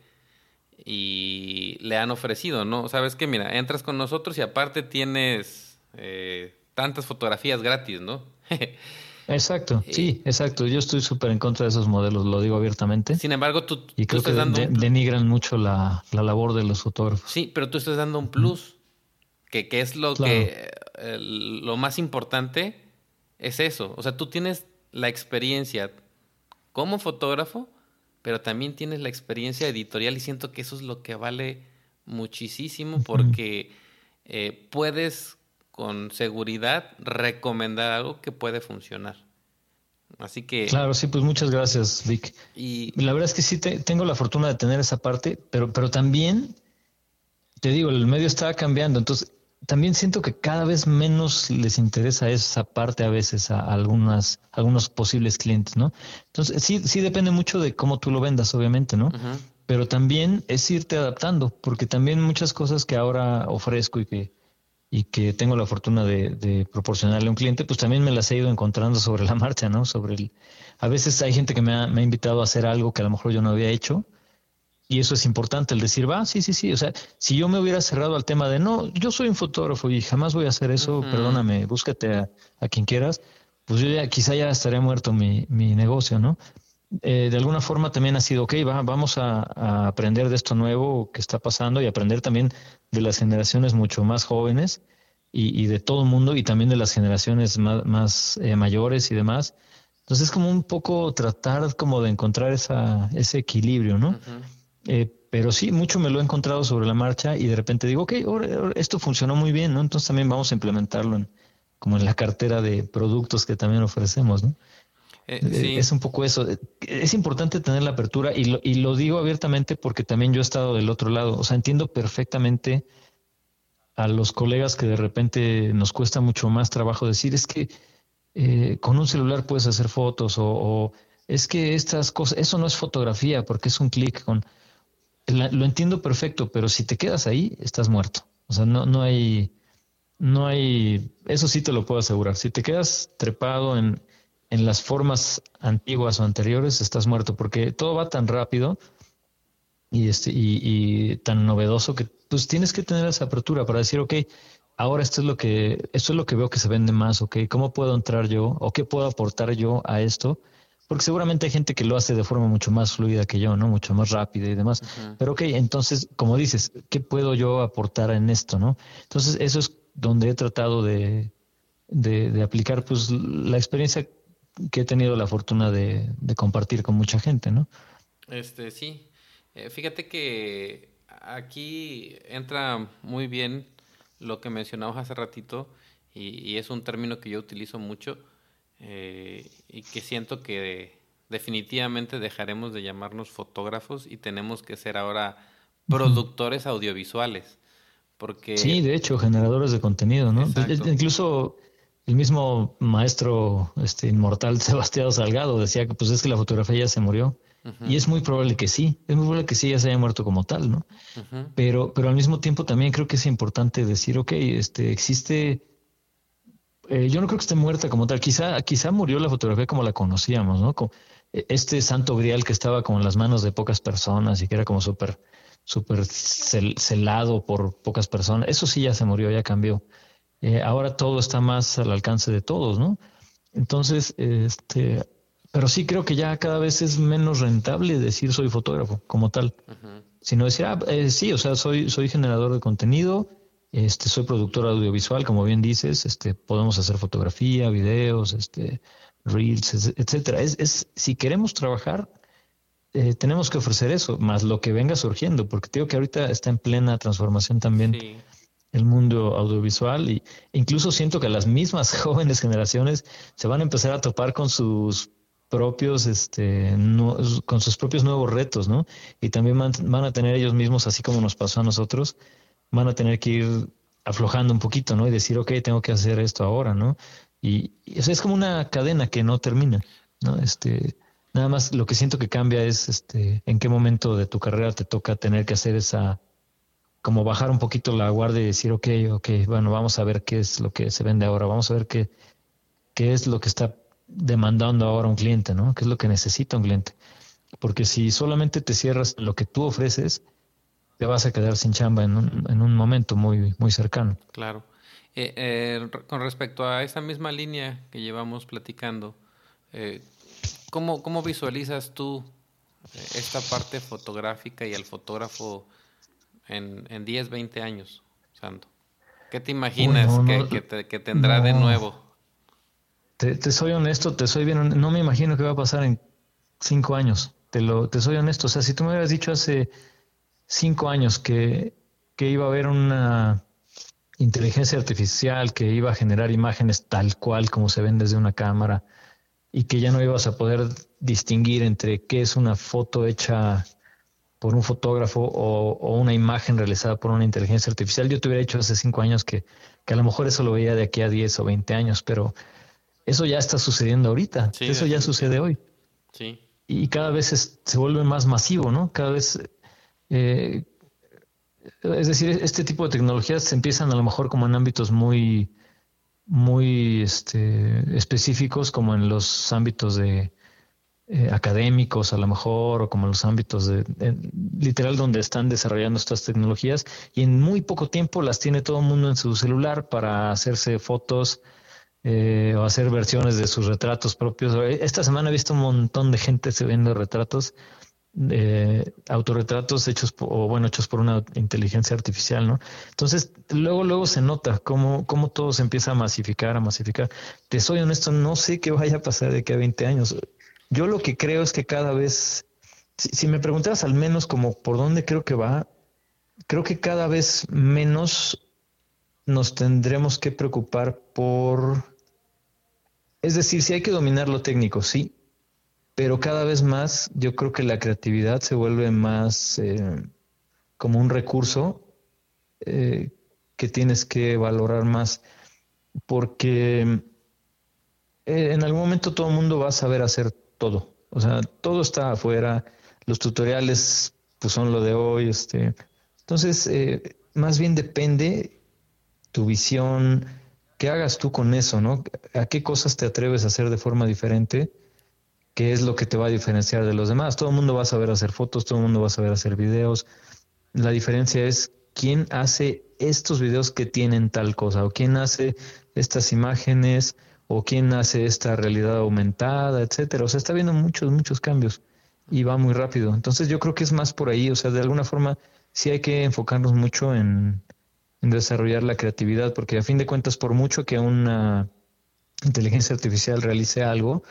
y le han ofrecido, ¿no? Sabes que, mira, entras con nosotros y aparte tienes eh, tantas fotografías gratis, ¿no? <laughs> Exacto, sí, exacto. Yo estoy súper en contra de esos modelos, lo digo abiertamente. Sin embargo, tú, y creo estás que dando denigran mucho la, labor de los fotógrafos. Sí, pero tú estás dando un plus, que, que, es lo que lo más importante es eso. O sea, tú tienes la experiencia como fotógrafo, pero también tienes la experiencia editorial y siento que eso es lo que vale muchísimo porque eh, puedes con seguridad recomendar algo que puede funcionar. Así que... Claro, sí, pues muchas gracias, Vic. Y la verdad es que sí tengo la fortuna de tener esa parte, pero, pero también, te digo, el medio está cambiando, entonces también siento que cada vez menos les interesa esa parte a veces a algunas, algunos posibles clientes, ¿no? Entonces, sí, sí depende mucho de cómo tú lo vendas, obviamente, ¿no? Pero también es irte adaptando, porque también muchas cosas que ahora ofrezco y que y que tengo la fortuna de, proporcionarle a un cliente, pues también me las he ido encontrando sobre la marcha, ¿no? Sobre el, a veces hay gente que me ha, me ha invitado a hacer algo que a lo mejor yo no había hecho y eso es importante, el decir, va, sí, sí, sí, o sea, si yo me hubiera cerrado al tema de, no, yo soy un fotógrafo y jamás voy a hacer eso, perdóname, búscate a, a, quien quieras, pues yo ya quizá ya estaría muerto mi, mi negocio, ¿no? Eh, de alguna forma también ha sido, ok, va, vamos a, aprender de esto nuevo que está pasando y aprender también de las generaciones mucho más jóvenes y, de todo el mundo y también de las generaciones más, eh, mayores y demás. Entonces es como un poco tratar como de encontrar esa, ese equilibrio, ¿no? Eh, pero sí, mucho me lo he encontrado sobre la marcha y de repente digo, ok, esto funcionó muy bien, ¿no? Entonces también vamos a implementarlo en, como en la cartera de productos que también ofrecemos, ¿no? Eh, eh, es un poco eso. Es importante tener la apertura y lo, y lo digo abiertamente porque también yo he estado del otro lado. O sea, entiendo perfectamente a los colegas que de repente nos cuesta mucho más trabajo decir es que eh, con un celular puedes hacer fotos o, es que estas cosas, eso no es fotografía porque es un clic con... lo entiendo perfecto, pero si te quedas ahí, estás muerto. O sea, no, no hay, no hay, eso sí te lo puedo asegurar. Si te quedas trepado en, en las formas antiguas o anteriores estás muerto, porque todo va tan rápido y, este, y, tan novedoso que pues tienes que tener esa apertura para decir, ok, ahora esto es lo que, esto es lo que veo que se vende más, ok, ¿cómo puedo entrar yo o qué puedo aportar yo a esto? Porque seguramente hay gente que lo hace de forma mucho más fluida que yo, ¿no? Mucho más rápida y demás. Pero ok, entonces, como dices, ¿qué puedo yo aportar en esto, no? Entonces, eso es donde he tratado de, de, de aplicar pues la experiencia que he tenido la fortuna de, compartir con mucha gente, ¿no? Este, sí. Eh, fíjate que aquí entra muy bien lo que mencionamos hace ratito y, es un término que yo utilizo mucho eh, y que siento que definitivamente dejaremos de llamarnos fotógrafos y tenemos que ser ahora productores audiovisuales. Porque... Sí, de hecho, generadores de contenido, ¿no? Incluso el mismo maestro este, inmortal <laughs> Sebastián Salgado decía que pues es que la fotografía ya se murió. Y es muy probable que sí, es muy probable que sí ya se haya muerto como tal, ¿no? pero, pero al mismo tiempo también creo que es importante decir, ok, este, existe, eh, yo no creo que esté muerta como tal, quizá, quizá murió la fotografía como la conocíamos, ¿no? Como eh, este santo grial que estaba como en las manos de pocas personas y que era como súper, súper celado por pocas personas, eso sí ya se murió, ya cambió. Eh, ahora todo está más al alcance de todos, ¿no? Entonces, este, pero sí creo que ya cada vez es menos rentable decir soy fotógrafo como tal, sino decir, ah, eh, sí, o sea, soy, soy generador de contenido, este, soy productor audiovisual, como bien dices, este, podemos hacer fotografía, videos, este, reels, etcétera. Es, es, si queremos trabajar, eh, tenemos que ofrecer eso, más lo que venga surgiendo, porque creo que ahorita está en plena transformación también. Sí el mundo audiovisual y incluso siento que las mismas <laughs> jóvenes generaciones se van a empezar a topar con sus propios este con sus propios nuevos retos, ¿no? Y también van, a tener ellos mismos así como nos pasó a nosotros, van a tener que ir aflojando un poquito, ¿no? Y decir, ok, tengo que hacer esto ahora, ¿no? Y, eso es como una cadena que no termina, ¿no? Este, nada más lo que siento que cambia es este en qué momento de tu carrera te toca tener que hacer esa como bajar un poquito la guardia y decir, ok, ok, bueno, vamos a ver qué es lo que se vende ahora, vamos a ver qué, qué es lo que está demandando ahora un cliente, ¿no? ¿Qué es lo que necesita un cliente? Porque si solamente te cierras lo que tú ofreces, te vas a quedar sin chamba en un, en un momento muy, muy cercano. Claro. Eh, eh, con respecto a esa misma línea que llevamos platicando, eh, ¿cómo, ¿cómo, visualizas tú esta parte fotográfica y el fotógrafo en, en 10, 20 años, Santo? ¿Qué te imaginas que, tendrá de nuevo? Te, te, soy honesto, te soy bien, no me imagino qué va a pasar en cinco años. Te, lo, te soy honesto. O sea, si tú me hubieras dicho hace cinco años que, que iba a haber una inteligencia artificial que iba a generar imágenes tal cual como se ven desde una cámara y que ya no ibas a poder distinguir entre qué es una foto hecha por un fotógrafo o, una imagen realizada por una inteligencia artificial. Yo te hubiera dicho hace cinco años que, que, a lo mejor eso lo veía de aquí a 10 o 20 años, pero eso ya está sucediendo ahorita. eso ya sucede hoy. Sí. Y cada vez se vuelve más masivo, ¿no? Cada vez eh, es decir, este tipo de tecnologías se empiezan a lo mejor como en ámbitos muy, muy este, específicos, como en los ámbitos de eh, académicos a lo mejor, o como los ámbitos de, literal donde están desarrollando estas tecnologías, y en muy poco tiempo las tiene todo el mundo en su celular para hacerse fotos eh, o hacer versiones de sus retratos propios. Esta semana he visto un montón de gente se vende retratos de autorretratos hechos por, o bueno, hechos por una inteligencia artificial, ¿no? Entonces, luego, luego se nota cómo, cómo todo se empieza a masificar, a masificar. Te soy honesto, no sé qué vaya a pasar de aquí a 20 años. Yo lo que creo es que cada vez, si, me preguntas al menos como por dónde creo que va, creo que cada vez menos nos tendremos que preocupar por, es decir, si hay que dominar lo técnico, sí, pero cada vez más yo creo que la creatividad se vuelve más eh, como un recurso eh, que tienes que valorar más, porque eh, en algún momento todo el mundo va a saber hacer todo, o sea, todo está afuera, los tutoriales pues son lo de hoy, este, entonces más bien depende tu visión, qué hagas tú con eso, ¿no? ¿A qué cosas te atreves a hacer de forma diferente? qué es lo que te va a diferenciar de los demás. Todo el mundo va a saber hacer fotos, todo el mundo va a saber hacer videos. La diferencia es quién hace estos videos que tienen tal cosa, o quién hace estas imágenes, o quién hace esta realidad aumentada, etcétera. O sea, está viendo muchos, muchos cambios y va muy rápido. Entonces yo creo que es más por ahí. O sea, de alguna forma sí hay que enfocarnos mucho en, en desarrollar la creatividad, porque a fin de cuentas, por mucho que una inteligencia artificial realice algo,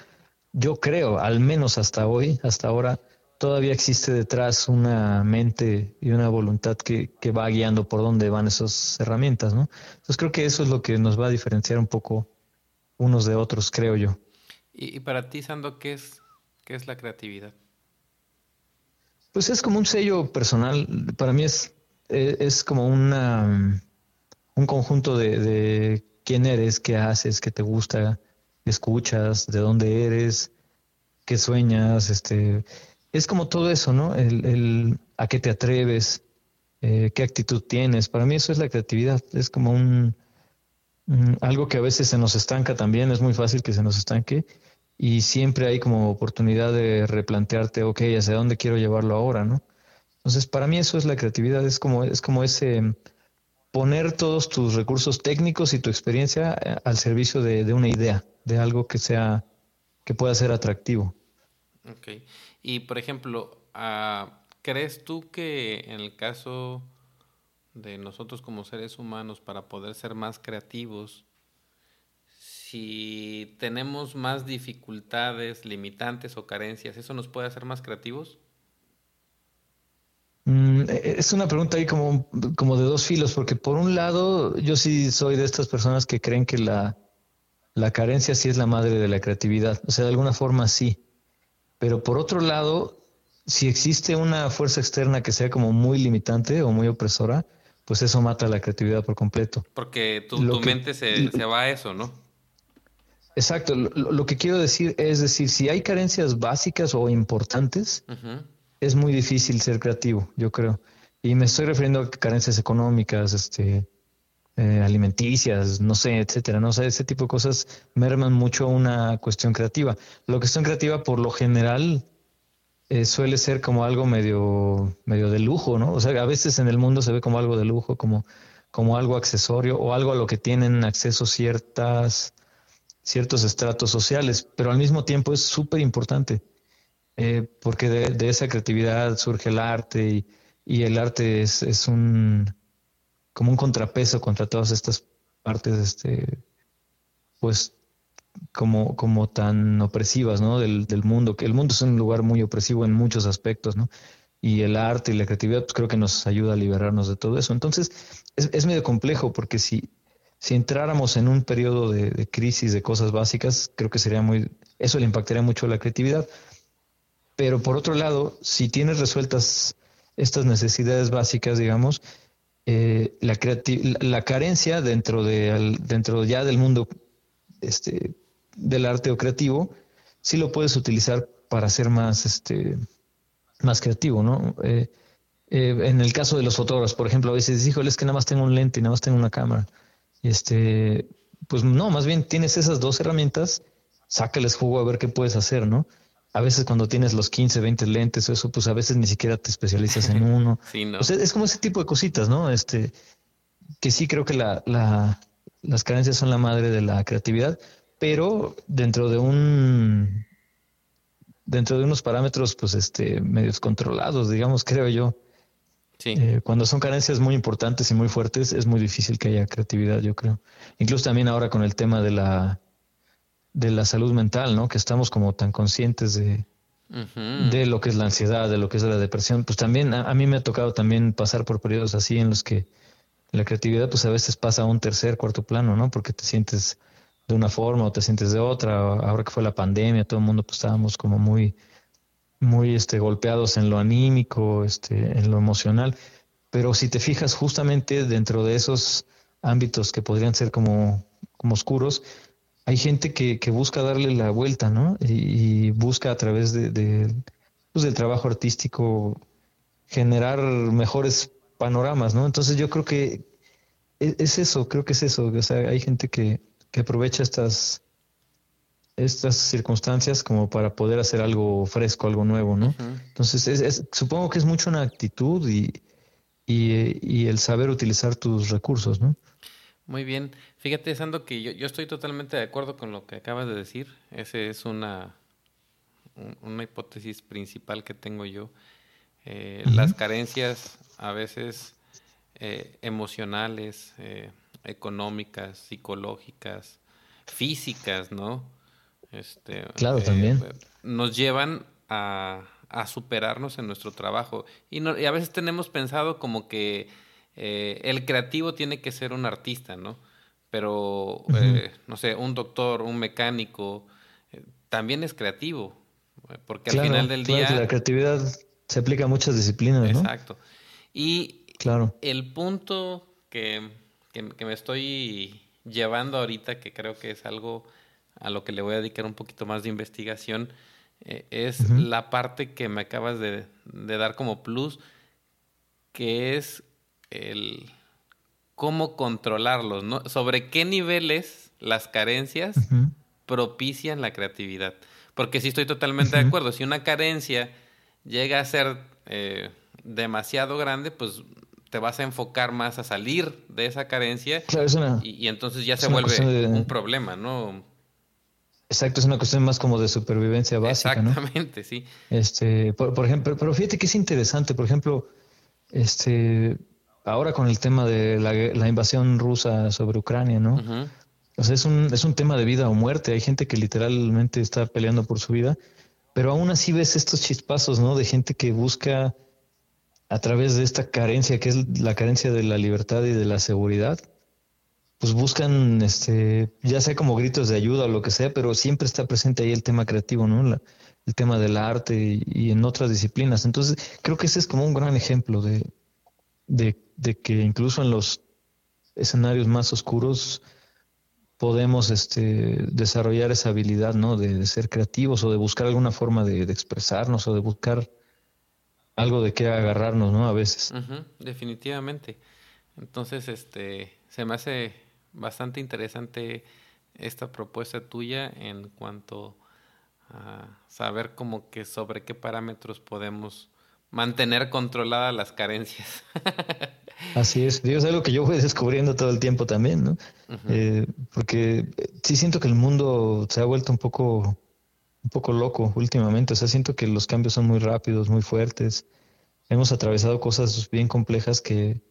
yo creo, al menos hasta hoy, hasta ahora, todavía existe detrás una mente y una voluntad que, va guiando por dónde van esas herramientas, ¿no? Entonces creo que eso es lo que nos va a diferenciar un poco unos de otros, creo yo. Y, para ti, Sando, ¿qué es, qué es la creatividad? Pues es como un sello personal. Para mí es, e, es como una, un conjunto de, de quién eres, qué haces, qué te gusta, escuchas, de dónde eres, qué sueñas, este, es como todo eso, ¿no? El, el a qué te atreves, eh, qué actitud tienes. Para mí eso es la creatividad, es como un, algo que a veces se nos estanca también, es muy fácil que se nos estanque y siempre hay como oportunidad de replantearte, ok, ¿hacia dónde quiero llevarlo ahora, no? Entonces, para mí eso es la creatividad, es como, es como ese poner todos tus recursos técnicos y tu experiencia eh, al servicio de, una idea, de algo que sea, que pueda ser atractivo. Ok. Y por ejemplo, ah, ¿crees tú que en el caso de nosotros como seres humanos, para poder ser más creativos, si tenemos más dificultades, limitantes o carencias, ¿eso nos puede hacer más creativos? Mm, e, es una pregunta ahí como, como de dos filos, porque por un lado yo sí soy de estas personas que creen que la, la carencia sí es la madre de la creatividad, o sea, de alguna forma sí, pero por otro lado, si existe una fuerza externa que sea como muy limitante o muy opresora, pues eso mata la creatividad por completo. Porque tu, tu mente se, se, va a eso, ¿no? Exacto, lo, lo, que quiero decir es decir, si hay carencias básicas o importantes, es muy difícil ser creativo, yo creo. Y me estoy refiriendo a carencias económicas, este, eh, alimenticias, no sé, etcétera. No sé, ese tipo de cosas merman mucho una cuestión creativa. La cuestión creativa, por lo general, eh, suele ser como algo medio, medio de lujo, ¿no? O sea, a veces en el mundo se ve como algo de lujo, como, como algo accesorio o algo a lo que tienen acceso ciertas, ciertos estratos sociales, pero al mismo tiempo es súper importante, eh, porque de, esa creatividad surge el arte y, y el arte es, es, un como un contrapeso contra todas estas partes, este, pues como, como tan opresivas ¿no? del, del, mundo, que el mundo es un lugar muy opresivo en muchos aspectos, ¿no? Y el arte y la creatividad, pues creo que nos ayuda a liberarnos de todo eso. Entonces, es, es medio complejo porque si, si entráramos en un periodo de, crisis de cosas básicas, creo que sería muy, eso le impactaría mucho a la creatividad. Pero por otro lado, si tienes resueltas estas necesidades básicas, digamos, eh, la, la carencia dentro, de, dentro ya del mundo este, del arte o creativo, sí lo puedes utilizar para ser más, este, más creativo, ¿no? Eh, eh, en el caso de los fotógrafos, por ejemplo, a veces, híjole, es que nada más tengo un lente y nada más tengo una cámara. Este, pues no, más bien tienes esas dos herramientas, sácales jugo a ver qué puedes hacer, ¿no? A veces cuando tienes los 15, 20 lentes o eso, pues a veces ni siquiera te especializas en <laughs> uno. sí, ¿no? es como ese tipo de cositas, ¿no? Este, que sí creo que la, la, las carencias son la madre de la creatividad, pero dentro de un dentro de unos parámetros pues este medios controlados, digamos, creo yo. Sí. Eh, cuando son carencias muy importantes y muy fuertes, es muy difícil que haya creatividad, yo creo. Incluso también ahora con el tema de la de la salud mental, ¿no? Que estamos como tan conscientes de, de lo que es la ansiedad, de lo que es la depresión. Pues también a, mí me ha tocado también pasar por periodos así en los que la creatividad pues a veces pasa a un tercer, cuarto plano, ¿no? Porque te sientes de una forma o te sientes de otra. Ahora que fue la pandemia, todo el mundo pues estábamos como muy, muy este, golpeados en lo anímico, este, en lo emocional. Pero si te fijas justamente dentro de esos ámbitos que podrían ser como, como oscuros, hay gente que, que busca darle la vuelta, ¿no? Y, busca a través de, pues, del trabajo artístico generar mejores panoramas, ¿no? Entonces yo creo que e, es, eso, creo que es eso. O sea, hay gente que, que aprovecha estas estas circunstancias como para poder hacer algo fresco, algo nuevo, ¿no? Entonces, es, supongo que es mucho una actitud y, y, el saber utilizar tus recursos, ¿no? Muy bien. Fíjate, Sando, que yo, yo, estoy totalmente de acuerdo con lo que acabas de decir. Esa es una, una hipótesis principal que tengo yo. Eh, las carencias a veces eh, emocionales, eh, económicas, psicológicas, físicas, ¿no? Este, claro, también. Nos llevan a, a, superarnos en nuestro trabajo. Y, no, y, a veces tenemos pensado como que el creativo tiene que ser un artista, ¿no? Pero, no sé, un doctor, un mecánico, también es creativo. Porque al final del día... la creatividad se aplica a muchas disciplinas, ¿no? Exacto. Y claro. el punto que, me estoy llevando ahorita, que creo que es algo a lo que le voy a dedicar un poquito más de investigación, eh, es la parte que me acabas de, dar como plus, que es el cómo controlarlos, ¿no? Sobre qué niveles las carencias propician la creatividad. Porque sí estoy totalmente de acuerdo. Si una carencia llega a ser eh, demasiado grande, pues te vas a enfocar más a salir de esa carencia y, entonces ya se vuelve un problema, ¿no? Exacto, es una cuestión más como de supervivencia básica. Exactamente, sí. Este, por, ejemplo, pero fíjate que es interesante, por ejemplo, este, ahora con el tema de la, invasión rusa sobre Ucrania, ¿no? O sea, es un, es un tema de vida o muerte. Hay gente que literalmente está peleando por su vida pero aún así ves estos chispazos, ¿no? De gente que busca a través de esta carencia, que es la carencia de la libertad y de la seguridad, pues buscan, este, ya sea como gritos de ayuda o lo que sea, pero siempre está presente ahí el tema creativo, ¿no? el tema del arte y, en otras disciplinas. Entonces, creo que ese es como un gran ejemplo de, de, de que incluso en los escenarios más oscuros, podemos este, desarrollar esa habilidad, ¿no? De, ser creativos o de buscar alguna forma de, expresarnos o de buscar algo de qué agarrarnos, ¿no? A veces. definitivamente. Entonces, este, se me hace bastante interesante esta propuesta tuya en cuanto saber como que sobre qué parámetros podemos mantener controladas las carencias. <laughs> Así es, es algo que yo voy <laughs> descubriendo todo el tiempo también, ¿no? Eh, porque sí siento que el mundo se ha vuelto un poco, un poco loco últimamente, o sea, siento que los cambios son muy rápidos, muy fuertes, hemos atravesado cosas bien complejas que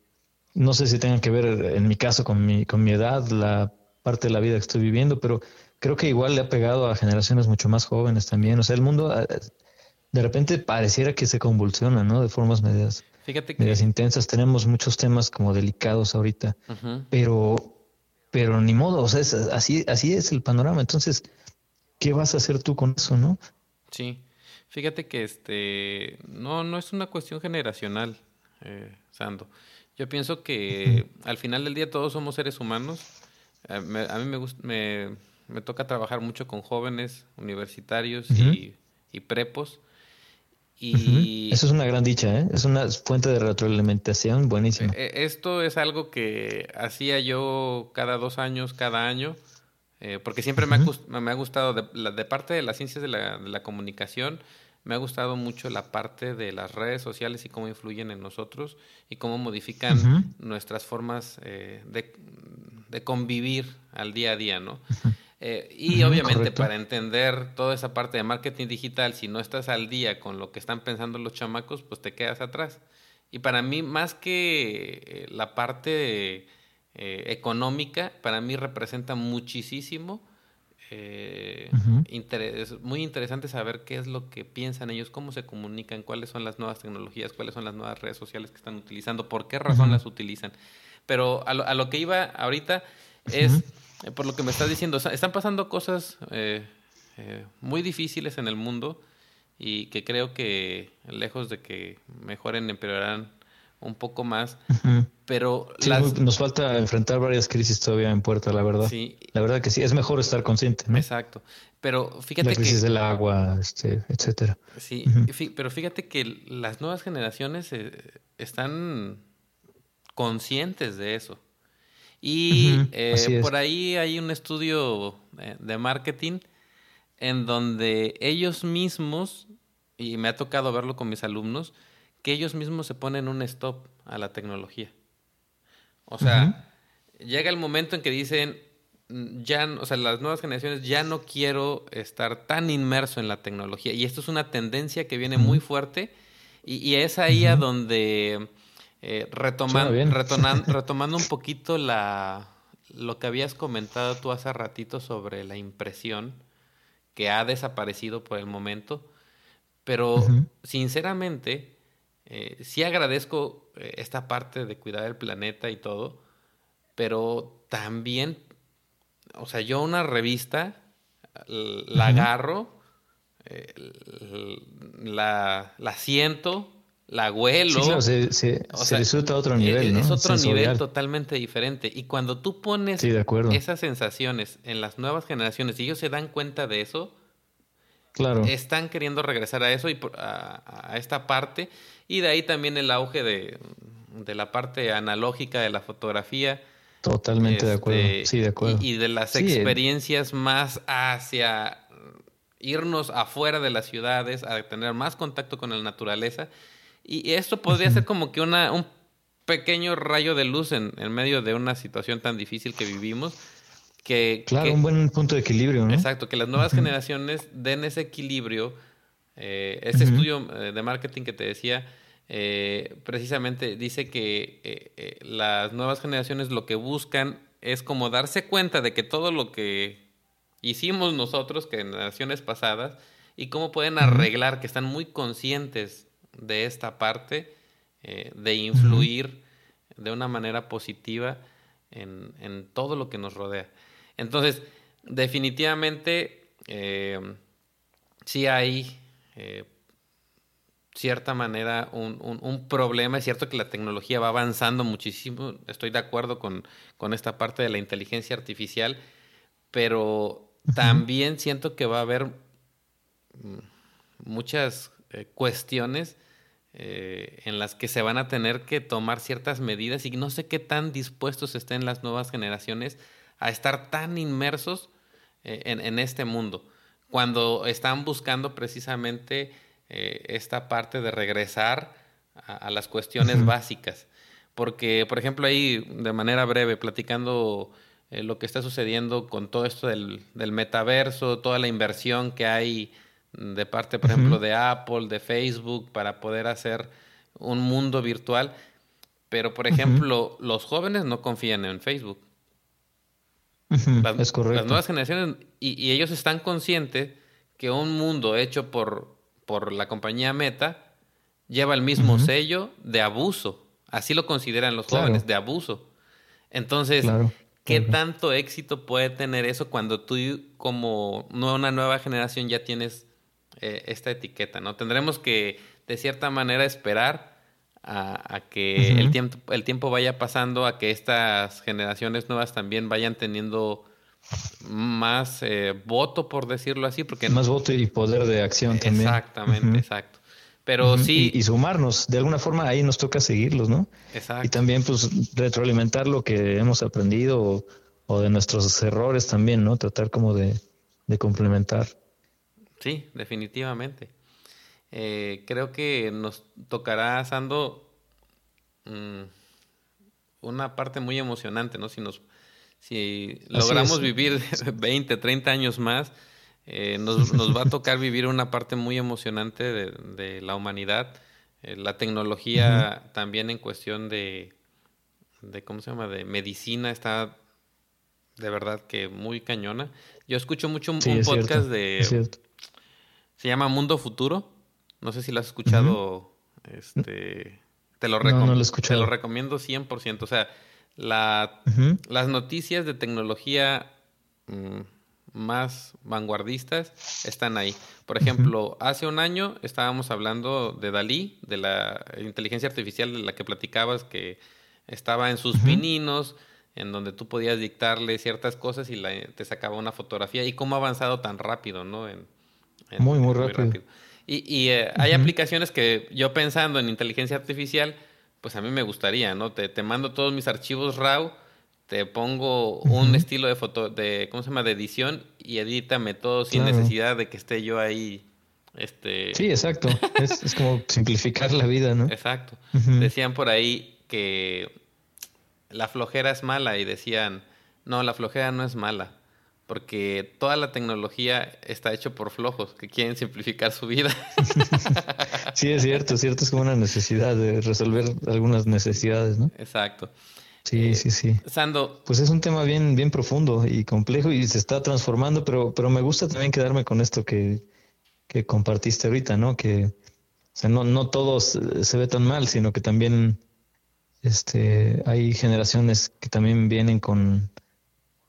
no sé si tengan que ver en mi caso con mi, con mi edad, la parte de la vida que estoy viviendo, pero creo que igual le ha pegado a generaciones mucho más jóvenes también, o sea, el mundo eh, de repente pareciera que se convulsiona, ¿no? De formas medias Fíjate que... intensas. Tenemos muchos temas como delicados ahorita, pero, pero ni modo, o sea, así, así es el panorama. Entonces, ¿qué vas a hacer tú con eso, no? Sí, fíjate que este, no, no es una cuestión generacional, eh, Sando. Yo pienso que al final del día todos somos seres humanos. a mí me, gusta, me, me, toca trabajar mucho con jóvenes universitarios y, y prepos y Eso es una gran dicha, ¿eh? es una fuente de retroalimentación buenísima. E, e, esto es algo que hacía yo cada dos años, cada año, eh, porque siempre me, ha, me, ha, gustado, de, de, parte de las ciencias de la, de la, comunicación, me ha gustado mucho la parte de las redes sociales y cómo influyen en nosotros y cómo modifican nuestras formas eh, de, de, convivir al día a día, ¿no? Eh, y obviamente para entender toda esa parte de marketing digital, si no estás al día con lo que están pensando los chamacos, pues te quedas atrás. Y para mí, más que la parte eh, económica, para mí representa muchísimo. es muy interesante saber qué es lo que piensan ellos, cómo se comunican, cuáles son las nuevas tecnologías, cuáles son las nuevas redes sociales que están utilizando, por qué razón las utilizan. Pero a lo, a lo que iba ahorita es eh, por lo que me estás diciendo, están pasando cosas eh, eh, muy difíciles en el mundo y que creo que lejos de que mejoren, empeorarán un poco más. Pero nos falta enfrentar varias crisis todavía en puerta, la verdad. Sí. La verdad que sí, es mejor estar consciente. Exacto. Pero fíjate la crisis del agua, este, etcétera. Sí, pero fíjate que las nuevas generaciones están conscientes de eso. Y eh, por ahí hay un estudio eh, de marketing en donde ellos mismos, y me ha tocado verlo con mis alumnos, que ellos mismos se ponen un stop a la tecnología. O sea, llega el momento en que dicen, ya, o sea, las nuevas generaciones ya no quiero estar tan inmerso en la tecnología. Y esto es una tendencia que viene muy fuerte y, es ahí a donde eh, <laughs> retomando un poquito la, lo que habías comentado tú hace ratito sobre la impresión, que ha desaparecido por el momento, pero sinceramente, eh, sí agradezco eh, esta parte de cuidar el planeta y todo, pero también, o sea, yo una revista la agarro, la, la siento, la huelo. se, disfruta a otro nivel. Es, otro nivel totalmente diferente. Y cuando tú pones esas sensaciones en las nuevas generaciones y ellos se dan cuenta de eso, claro. están queriendo regresar a eso y a, esta parte. Y de ahí también el auge de, la parte analógica de la fotografía. Totalmente de acuerdo. Este, sí, de acuerdo. Y, de las experiencias más hacia irnos afuera de las ciudades, a tener más contacto con la naturaleza y esto podría ser como que una, un pequeño rayo de luz en, en medio de una situación tan difícil que vivimos. Que, claro, un buen punto de equilibrio, ¿no? Exacto, que las nuevas generaciones den ese equilibrio. Eh, este estudio eh, de marketing que te decía, eh, precisamente dice que eh, las nuevas generaciones lo que buscan es como darse cuenta de que todo lo que hicimos nosotros, que en generaciones pasadas, y cómo pueden arreglar, que están muy conscientes de esta parte, eh, de influir de una manera positiva en, en, todo lo que nos rodea. Entonces, definitivamente, eh, sí hay eh, cierta manera un, un, problema. Es cierto que la tecnología va avanzando muchísimo. Estoy de acuerdo con, con esta parte de la inteligencia artificial, pero también siento que va a haber mm, muchas cuestiones eh, en las que se van a tener que tomar ciertas medidas y no sé qué tan dispuestos estén las nuevas generaciones a estar tan inmersos eh, en, este mundo. cuando están buscando precisamente eh, esta parte de regresar a, las cuestiones básicas. Porque, por ejemplo, ahí de manera breve, platicando eh, lo que está sucediendo con todo esto del, del, metaverso, toda la inversión que hay de parte, por ejemplo, de Apple, de Facebook, para poder hacer un mundo virtual. Pero, por ejemplo, los jóvenes no confían en Facebook. Las, es correcto. Las nuevas generaciones, y, ellos están conscientes que un mundo hecho por, por la compañía Meta lleva el mismo sello de abuso. Así lo consideran los jóvenes, de abuso. Entonces, ¿qué tanto éxito puede tener eso cuando tú, como una nueva generación, ya tienes eh, esta etiqueta? ¿no? Tendremos que, de cierta manera, esperar a, que el, tiempo, el tiempo vaya pasando, a que estas generaciones nuevas también vayan teniendo más eh, voto, por decirlo así. porque Más voto y poder de acción también. Exactamente, exacto. Pero sí. Y, sumarnos, de alguna forma ahí nos toca seguirlos, ¿no? Exacto. Y también pues retroalimentar lo que hemos aprendido o, de nuestros errores también, ¿no? Tratar como de, complementar. Sí, definitivamente. Eh, creo que nos tocará, Sando, mm, una parte muy emocionante, ¿no? Si nos si logramos vivir <laughs> 20, 30 años más, eh, nos, nos, va a tocar vivir una parte muy emocionante de, la humanidad. Eh, la tecnología también en cuestión de, de, ¿cómo se llama?, de medicina está de verdad que muy cañona. Yo escucho mucho un podcast de... Se llama Mundo Futuro. No sé si lo has escuchado. Este, te, lo no, lo te lo recomiendo 100%. O sea, la, las noticias de tecnología mm, más vanguardistas están ahí. Por ejemplo, hace un año estábamos hablando de Dalí, de la inteligencia artificial de la que platicabas, que estaba en sus pininos, en donde tú podías dictarle ciertas cosas y te sacaba una fotografía. Y cómo ha avanzado tan rápido, ¿no? muy, muy, rápido. Y, y eh, hay aplicaciones que yo pensando en inteligencia artificial, pues a mí me gustaría, ¿no? Te, te mando todos mis archivos RAW, te pongo un estilo de foto, de, ¿cómo se llama? De edición y edítame todo sin necesidad de que esté yo ahí. Este... Sí, exacto. es, es, como simplificar la vida, ¿no? Exacto. Decían por ahí que la flojera es mala y decían, no, la flojera no es mala porque toda la tecnología está hecho por flojos que quieren simplificar su vida. <laughs> sí, es cierto, es cierto, es como una necesidad de resolver algunas necesidades, ¿no? Exacto. Sí, eh, sí, sí. Sando. Pues es un tema bien, bien profundo y complejo y se está transformando, pero, pero me gusta también quedarme con esto que, que compartiste ahorita, ¿no? Que o sea, no, no todo se ve tan mal, sino que también este, hay generaciones que también vienen con,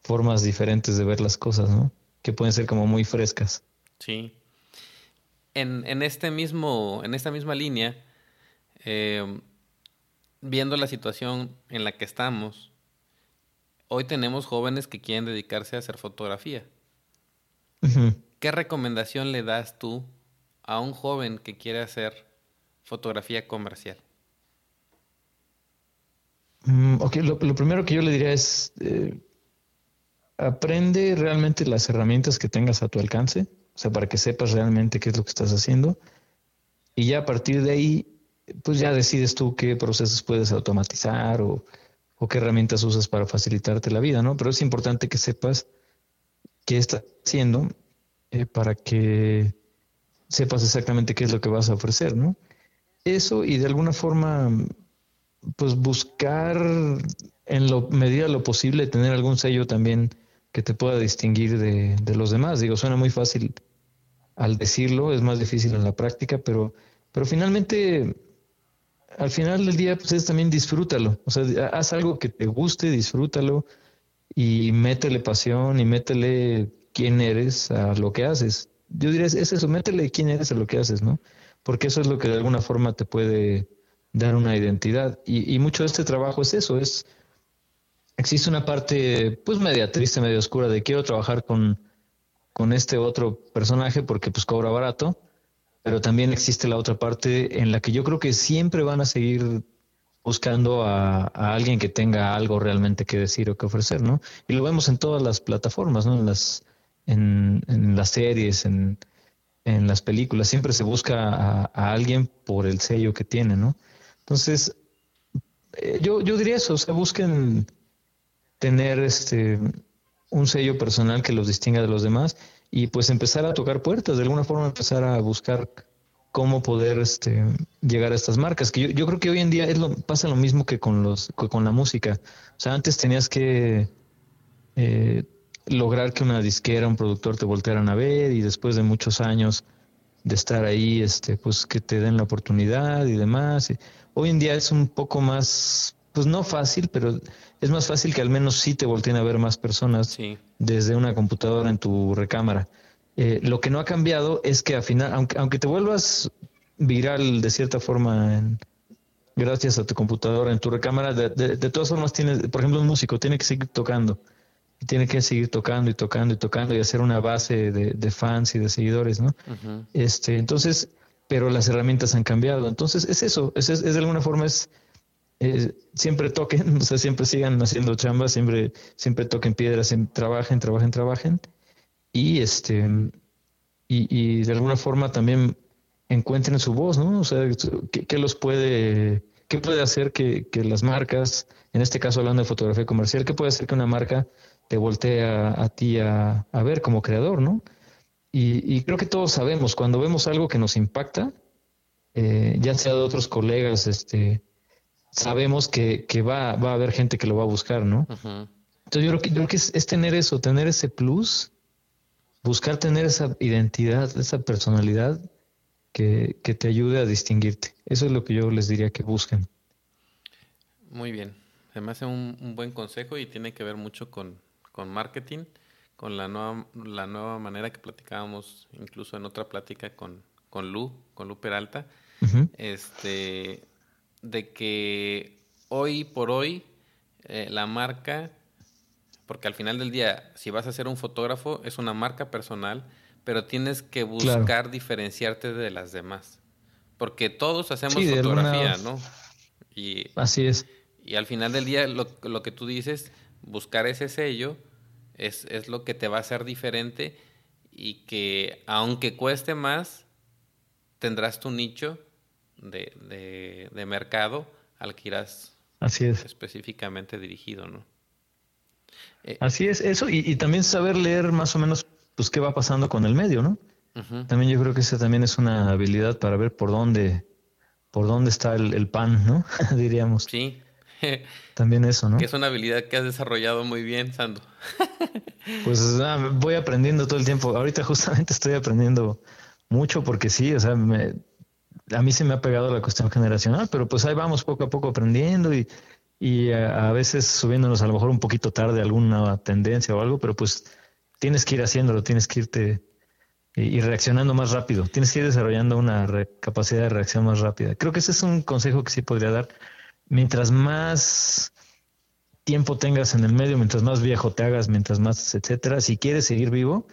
formas diferentes de ver las cosas, ¿no? Que pueden ser como muy frescas. Sí. En, en este mismo, en esta misma línea, eh, viendo la situación en la que estamos, hoy tenemos jóvenes que quieren dedicarse a hacer fotografía. ¿Qué recomendación le das tú a un joven que quiere hacer fotografía comercial? Mm, ok, lo, primero que yo le diría es eh, aprende realmente las herramientas que tengas a tu alcance, o sea, para que sepas realmente qué es lo que estás haciendo. Y ya a partir de ahí, pues ya decides tú qué procesos puedes automatizar o, qué herramientas usas para facilitarte la vida, ¿no? Pero es importante que sepas qué estás haciendo eh, para que sepas exactamente qué es lo que vas a ofrecer, ¿no? Eso y de alguna forma, pues buscar en lo medida de lo posible tener algún sello también que te pueda distinguir de, los demás. Digo, suena muy fácil al decirlo, es más difícil en la práctica, pero, pero finalmente, al final del día, pues es también disfrútalo. O sea, haz algo que te guste, disfrútalo y métele pasión y métele quién eres a lo que haces. Yo diría, es eso, métele quién eres a lo que haces, ¿no? Porque eso es lo que de alguna forma te puede dar una identidad. Y, y mucho de este trabajo es eso, es existe una parte pues media triste, media oscura de quiero trabajar con, con este otro personaje porque pues cobra barato, pero también existe la otra parte en la que yo creo que siempre van a seguir buscando a, alguien que tenga algo realmente que decir o que ofrecer, ¿no? Y lo vemos en todas las plataformas, ¿no? En las, en, las series, en, en, las películas. Siempre se busca a, a, alguien por el sello que tiene, ¿no? Entonces, eh, yo, yo diría eso, o sea, busquen tener este un sello personal que los distinga de los demás y pues empezar a tocar puertas, de alguna forma empezar a buscar cómo poder este, llegar a estas marcas. Que yo, creo que hoy en día es lo, pasa lo mismo que con los con la música. O sea, antes tenías que eh, lograr que una disquera, un productor te voltearan a ver y después de muchos años de estar ahí, este, pues que te den la oportunidad y demás. hoy en día es un poco más, pues no fácil, pero es más fácil que al menos sí te volteen a ver más personas desde una computadora en tu recámara. Eh, lo que no ha cambiado es que al final, aunque, aunque te vuelvas viral de cierta forma gracias a tu computadora en tu recámara, de, de, todas formas tienes, por ejemplo, un músico tiene que seguir tocando, tiene que seguir tocando y tocando y tocando y hacer una base de, fans y de seguidores, ¿no? Este, entonces, pero las herramientas han cambiado. Entonces, es eso, es, es, de alguna forma es eh, siempre toquen, <laughs> o sea, siempre sigan haciendo chambas, siempre, siempre toquen piedras, trabajen, trabajen, trabajen y este y, de alguna forma también encuentren su voz, ¿no? O sea, ¿qué, los puede, qué puede hacer que, las marcas, en este caso hablando de fotografía comercial, qué puede hacer que una marca te voltee a, ti a, ver como creador, ¿no? Y, creo que todos sabemos, cuando vemos algo que nos impacta, eh, ya sea de otros colegas, este, sabemos que, va, va, a haber gente que lo va a buscar, ¿no? Entonces yo creo que, yo creo que es, es, tener eso, tener ese plus buscar tener esa identidad, esa personalidad que, te ayude a distinguirte. Eso es lo que yo les diría que busquen. Muy bien. Se me hace un, buen consejo y tiene que ver mucho con, marketing, con la nueva, la nueva manera que platicábamos incluso en otra plática con, con Lu, con Lu Peralta, este, de que hoy por hoy eh, la marca porque al final del día, si vas a ser un fotógrafo, es una marca personal, pero tienes que buscar diferenciarte de las demás. Porque todos hacemos fotografía, ¿no? Y, Así es. Y al final del día, lo, lo que tú dices, buscar ese sello es, es, lo que te va a hacer diferente y que aunque cueste más, tendrás tu nicho de, de, de mercado al que irás Así es. específicamente dirigido, ¿no? Eh, Así es, eso, y, también saber leer más o menos pues qué va pasando con el medio, ¿no? También yo creo que esa también es una habilidad para ver por dónde, por dónde está el, pan, ¿no? <laughs> Diríamos. Sí. <laughs> también eso, ¿no? Que es una habilidad que has desarrollado muy bien, Sando. <laughs> pues ah, voy aprendiendo todo el tiempo. Ahorita justamente estoy aprendiendo mucho porque sí, o sea, a mí se me ha pegado la cuestión generacional, pero pues ahí vamos poco a poco aprendiendo y y a, veces subiéndonos a lo mejor un poquito tarde alguna tendencia o algo, pero pues tienes que ir haciéndolo, tienes que irte y, reaccionando más rápido, tienes que ir desarrollando una capacidad de reacción más rápida. Creo que ese es un consejo que sí podría dar. Mientras más tiempo tengas en el medio, mientras más viejo te hagas, mientras más, etcétera, si quieres seguir vivo,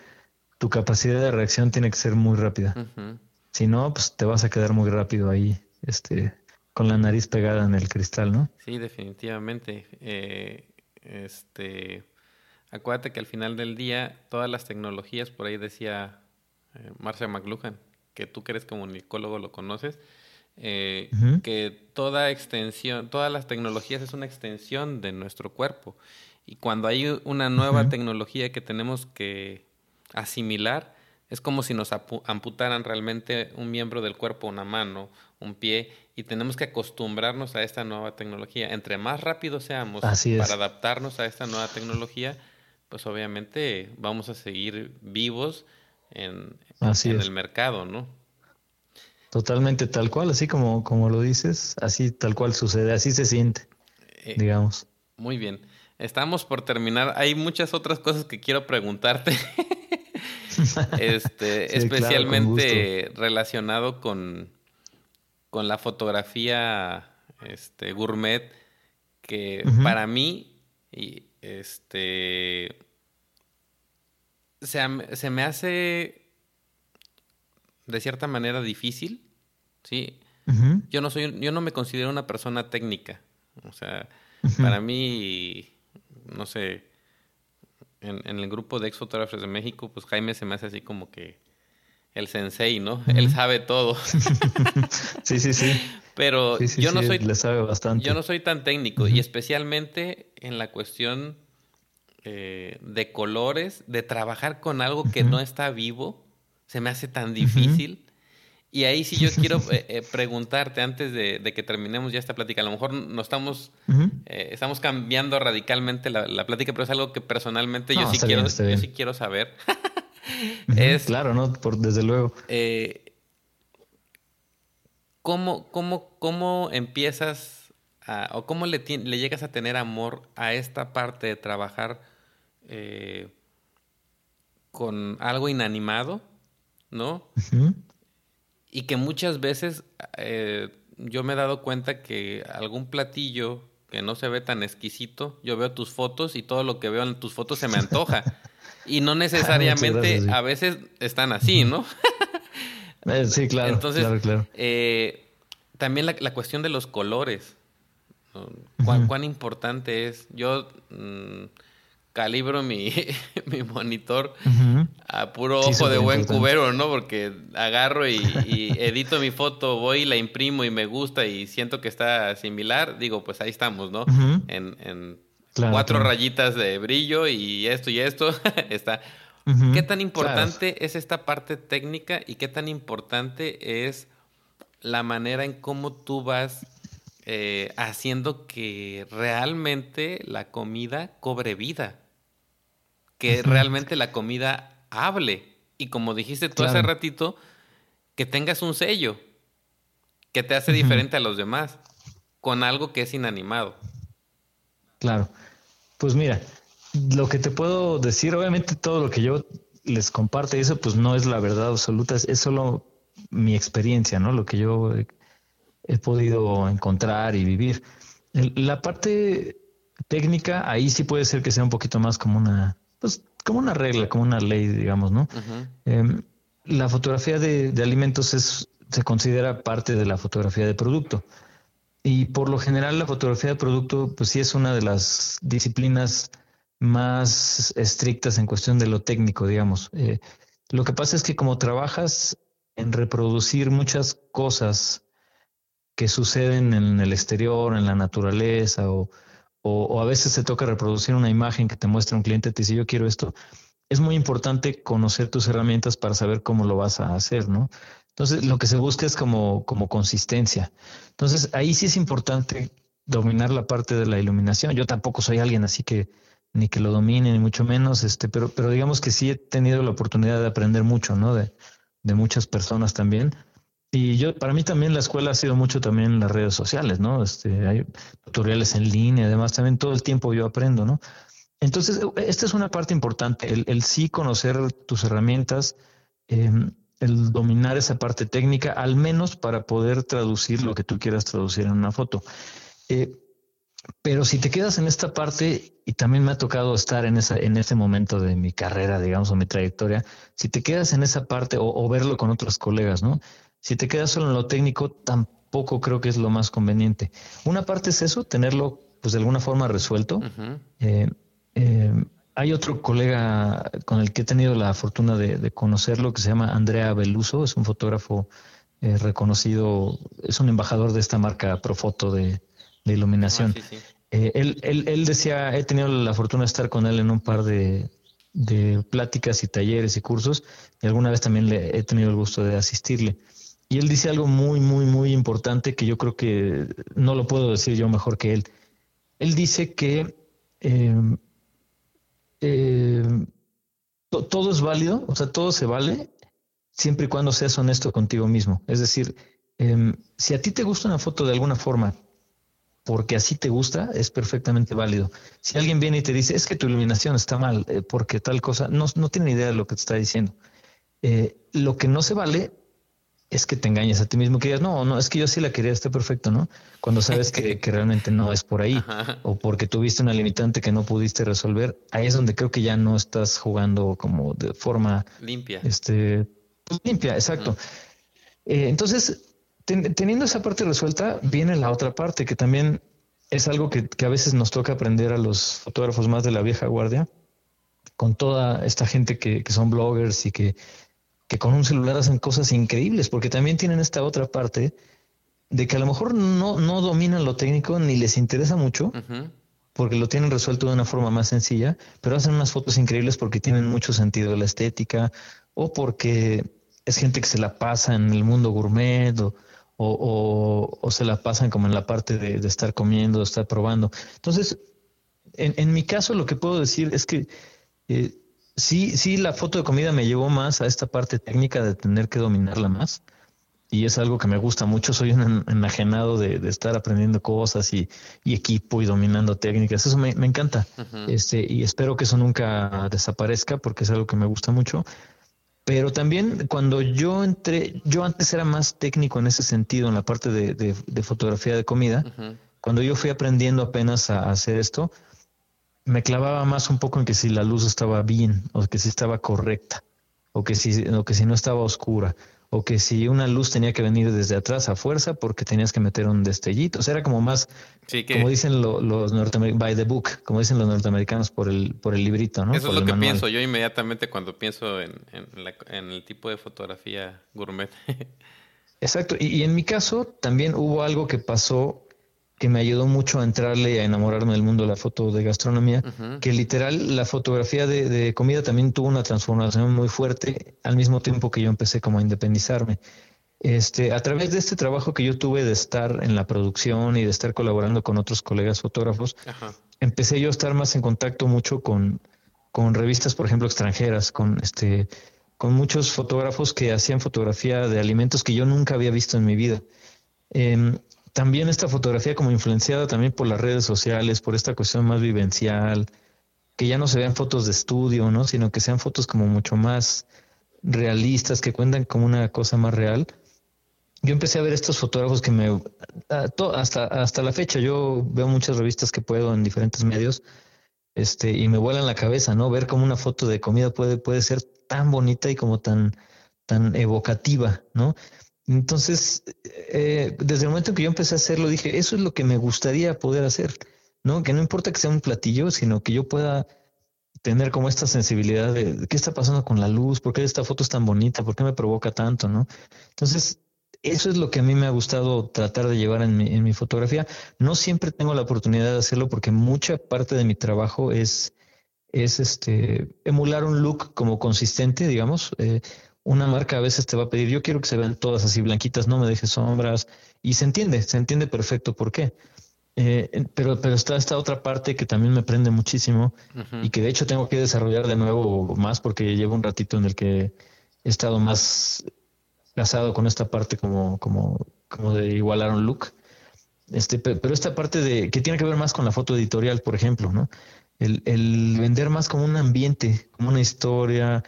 tu capacidad de reacción tiene que ser muy rápida. Si no, pues te vas a quedar muy rápido ahí, este, con la nariz pegada en el cristal, ¿no? Sí, definitivamente. Eh, este, acuérdate que al final del día todas las tecnologías, por ahí decía eh, Marcia McLuhan, que tú que eres comunicólogo lo conoces, eh, que toda extensión, todas las tecnologías es una extensión de nuestro cuerpo. Y cuando hay una nueva tecnología que tenemos que asimilar, es como si nos amputaran realmente un miembro del cuerpo, una mano, un pie, y tenemos que acostumbrarnos a esta nueva tecnología. Entre más rápido seamos para adaptarnos a esta nueva tecnología, pues obviamente vamos a seguir vivos en, en el mercado, ¿no? Totalmente tal cual, así como, como lo dices, así tal cual sucede, así se siente, eh, digamos. Muy bien. Estamos por terminar. Hay muchas otras cosas que quiero preguntarte. <laughs> <laughs> este, especialmente relacionado con, con la fotografía este, gourmet, que para mí, y, este, se, se, me hace de cierta manera difícil, ¿sí? Yo no soy, yo no me considero una persona técnica, o sea, para mí, no sé, en, el grupo de ex fotógrafos de México, pues Jaime se me hace así como que el sensei, ¿no? Él sabe todo. <laughs> sí, sí, sí. Pero yo no soy le sabe bastante. Yo no soy tan técnico y especialmente en la cuestión eh, de colores, de trabajar con algo que no está vivo, se me hace tan difícil. Y ahí sí yo quiero eh, eh, preguntarte antes de, que terminemos ya esta plática. A lo mejor no estamos, eh, estamos cambiando radicalmente la, plática, pero es algo que personalmente yo, sí quiero, yo sí quiero saber. <laughs> es, claro, ¿no? Por, desde luego. ¿cómo, cómo, ¿Cómo empiezas o cómo le, le, llegas a tener amor a esta parte de trabajar con algo inanimado? ¿No? Y que muchas veces eh, yo me he dado cuenta que algún platillo que no se ve tan exquisito, yo veo tus fotos y todo lo que veo en tus fotos se me antoja. <laughs> y no necesariamente a veces están así, ¿no? Eh, sí, claro. Entonces, claro, eh, también la, cuestión de los colores. ¿Cuán, ¿Cuán, importante es? Yo... Mm, calibro mi, <laughs> mi monitor a puro ojo de buen cubero, ¿no? Porque agarro y, <laughs> edito mi foto, voy y la imprimo y me gusta y siento que está similar, digo, pues ahí estamos, ¿no? En, cuatro rayitas de brillo y esto y esto <laughs> está. ¿Qué tan importante es esta parte técnica y qué tan importante es la manera en cómo tú vas eh, haciendo que realmente la comida cobre vida? Que realmente la comida hable. Y como dijiste tú hace ratito, que tengas un sello que te hace diferente a los demás con algo que es inanimado. Claro. Pues mira, lo que te puedo decir, obviamente todo lo que yo les comparto y eso pues no es la verdad absoluta, es, solo mi experiencia, ¿no? Lo que yo he, podido encontrar y vivir. la parte técnica, ahí sí puede ser que sea un poquito más como una pues como una regla, como una ley, digamos, ¿no? Em, la fotografía de, alimentos es, se considera parte de la fotografía de producto. Y por lo general la fotografía de producto, pues sí es una de las disciplinas más estrictas en cuestión de lo técnico, digamos. Eh, lo que pasa es que como trabajas en reproducir muchas cosas que suceden en el exterior, en la naturaleza o, o, a veces te toca reproducir una imagen que te muestra un cliente, te dice yo quiero esto, es muy importante conocer tus herramientas para saber cómo lo vas a hacer, ¿no? Entonces, lo que se busca es como, como consistencia. Entonces, ahí sí es importante dominar la parte de la iluminación. Yo tampoco soy alguien así que ni que lo domine, ni mucho menos, este, pero, pero digamos que sí he tenido la oportunidad de aprender mucho, ¿no? De, de muchas personas también. Y yo, para mí también la escuela ha sido mucho también las redes sociales, ¿no? Este, hay tutoriales en línea, además también todo el tiempo yo aprendo, ¿no? Entonces, esta es una parte importante, el, sí conocer tus herramientas, em, el dominar esa parte técnica, al menos para poder traducir lo que tú quieras traducir en una foto. Eh, pero si te quedas en esta parte, y también me ha tocado estar en, esa, en ese momento de mi carrera, digamos, o mi trayectoria, si te quedas en esa parte o verlo con otros colegas, ¿no? Si te quedas solo en lo técnico, tampoco creo que es lo más conveniente. Una parte es eso, tenerlo pues de alguna forma resuelto. Eh, eh, hay otro colega con el que he tenido la fortuna de, conocerlo que se llama Andrea Beluso, es un fotógrafo eh, reconocido, es un embajador de esta marca Profoto de, de iluminación. Ah, él, él, él, decía, he tenido la fortuna de estar con él en un par de, de pláticas y talleres y cursos, y alguna vez también le he tenido el gusto de asistirle. Y él dice algo muy, muy, muy importante que yo creo que no lo puedo decir yo mejor que él. Él dice que em, em, todo es válido, o sea, todo se vale siempre y cuando seas honesto contigo mismo. Es decir, em, si a ti te gusta una foto de alguna forma, porque así te gusta, es perfectamente válido. Si alguien viene y te dice, es que tu iluminación está mal, eh, porque tal cosa, no, tiene idea de lo que te está diciendo. Eh, lo que no se vale es que te engañes a ti mismo, que digas, no, no, es que yo sí la quería, está perfecto, ¿no? Cuando sabes que, <laughs> realmente no es por ahí, o porque tuviste una limitante que no pudiste resolver, ahí es donde creo que ya no estás jugando como de forma limpia. Este, pues, limpia, exacto. Eh, entonces, teniendo esa parte resuelta, viene la otra parte, que también es algo que, que a veces nos toca aprender a los fotógrafos más de la vieja guardia, con toda esta gente que, que son bloggers y que, que con un celular hacen cosas increíbles, porque también tienen esta otra parte de que a lo mejor no, no dominan lo técnico ni les interesa mucho, porque lo tienen resuelto de una forma más sencilla, pero hacen unas fotos increíbles porque tienen mucho sentido de la estética o porque es gente que se la pasa en el mundo gourmet o, o, se la pasan como en la parte de, estar comiendo, de estar probando. Entonces, en, en, mi caso lo que puedo decir es que eh, sí, sí, la foto de comida me llevó más a esta parte técnica de tener que dominarla más. Y es algo que me gusta mucho. Soy un enajenado de, estar aprendiendo cosas y, equipo y dominando técnicas. Eso me, encanta. este, y espero que eso nunca desaparezca porque es algo que me gusta mucho. Pero también cuando yo entré, yo antes era más técnico en ese sentido, en la parte de, fotografía de comida. Cuando yo fui aprendiendo apenas a hacer esto, me clavaba más un poco en que si la luz estaba bien, o que si estaba correcta, o que si, o que si no estaba oscura, o que si una luz tenía que venir desde atrás a fuerza porque tenías que meter un destellito. O sea, era como más, como dicen los norteamericanos, by the book, como dicen los norteamericanos por el, por el librito, ¿no? Eso es lo que pienso yo inmediatamente cuando pienso en, en, el tipo de fotografía gourmet. <laughs> Exacto. y en mi caso también hubo algo que pasó que me ayudó mucho a entrarle y a enamorarme del mundo de la foto de gastronomía, que literal la fotografía de, comida también tuvo una transformación muy fuerte al mismo tiempo que yo empecé como a independizarme. Este, a través de este trabajo que yo tuve de estar en la producción y de estar colaborando con otros colegas fotógrafos, empecé yo a estar más en contacto mucho con, con revistas, por ejemplo, extranjeras, con este, con muchos fotógrafos que hacían fotografía de alimentos que yo nunca había visto en mi vida. Em, también esta fotografía como influenciada también por las redes sociales, por esta cuestión más vivencial, que ya no se vean fotos de estudio, ¿no? Sino que sean fotos como mucho más realistas, que cuentan como una cosa más real. Yo empecé a ver estos fotógrafos que me hasta hasta la fecha yo veo muchas revistas que puedo en diferentes medios este y me vuelan la cabeza, ¿no? Ver cómo una foto de comida puede puede ser tan bonita y como tan tan evocativa, ¿no? Entonces, eh, desde el momento en que yo empecé a hacerlo, dije, eso es lo que me gustaría poder hacer, ¿no? Que no importa que sea un platillo, sino que yo pueda tener como esta sensibilidad de qué está pasando con la luz, por qué esta foto es tan bonita, por qué me provoca tanto, ¿no? Entonces, eso es lo que a mí me ha gustado tratar de llevar en mi, en mi fotografía. No siempre tengo la oportunidad de hacerlo porque mucha parte de mi trabajo es, es este, emular un look como consistente, digamos. Eh, una marca a veces te va a pedir, yo quiero que se vean todas así blanquitas, no me dejes sombras, y se entiende, se entiende perfecto por qué. Eh, pero, pero está esta otra parte que también me prende muchísimo y que de hecho tengo que desarrollar de nuevo más porque llevo un ratito en el que he estado más casado con esta parte como, como, como de igualar un look. Este, pero esta parte de que tiene que ver más con la foto editorial, por ejemplo, ¿no? El, el vender más como un ambiente, como una historia,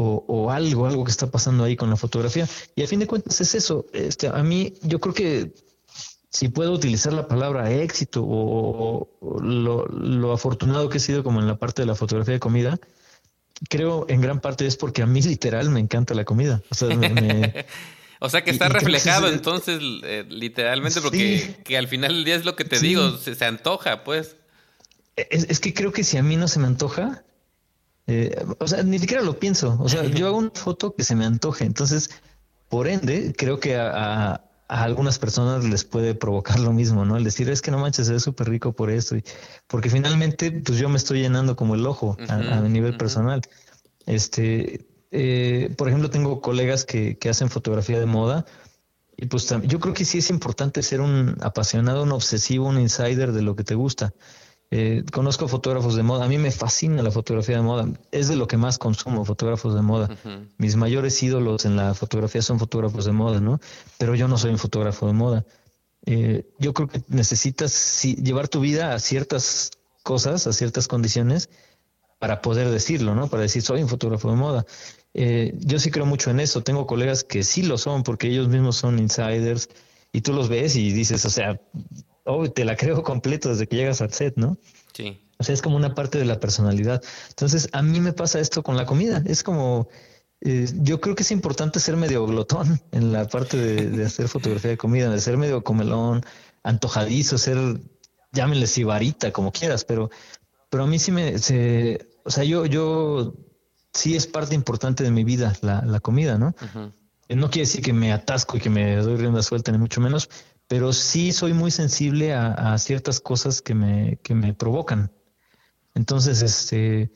o, algo, algo que está pasando ahí con la fotografía. Y a fin de cuentas es eso. Este, a mí, yo creo que si puedo utilizar la palabra éxito o, lo, afortunado que he sido como en la parte de la fotografía de comida, creo en gran parte es porque a mí literal me encanta la comida. O sea, <laughs> que está reflejado entonces eh, literalmente porque que al final del día es lo que te digo, se, se, antoja pues. es, que creo que si a mí no se me antoja, eh, o sea, ni siquiera lo pienso. O sea, yo hago una foto que se me antoje. Entonces, por ende, creo que a, algunas personas les puede provocar lo mismo, ¿no? El decir, es que no manches, es súper rico por esto. Y, porque finalmente, pues yo me estoy llenando como el ojo a, nivel personal. Este, eh, por ejemplo, tengo colegas que, que hacen fotografía de moda. Y pues yo creo que sí es importante ser un apasionado, un obsesivo, un insider de lo que te gusta. Eh, conozco fotógrafos de moda. A mí me fascina la fotografía de moda. Es de lo que más consumo, fotógrafos de moda. Mis mayores ídolos en la fotografía son fotógrafos de moda, ¿no? Pero yo no soy un fotógrafo de moda. Eh, yo creo que necesitas llevar tu vida a ciertas cosas, a ciertas condiciones, para poder decirlo, ¿no? Para decir, soy un fotógrafo de moda. Eh, yo sí creo mucho en eso. Tengo colegas que sí lo son porque ellos mismos son insiders y tú los ves y dices, o sea, oh, te la creo completo desde que llegas al set, ¿no? Sí. O sea, es como una parte de la personalidad. Entonces, a mí me pasa esto con la comida. Es como, eh, yo creo que es importante ser medio glotón en la parte de, hacer <laughs> fotografía de comida, de ser medio comelón, antojadizo, ser, llámenle sibarita, como quieras, pero, pero a mí sí me, se, o sea, yo, yo sí es parte importante de mi vida la, la comida, ¿no? No quiere decir que me atasco y que me doy rienda suelta, ni mucho menos, pero sí soy muy sensible a, ciertas cosas que me, que me provocan. Entonces, este,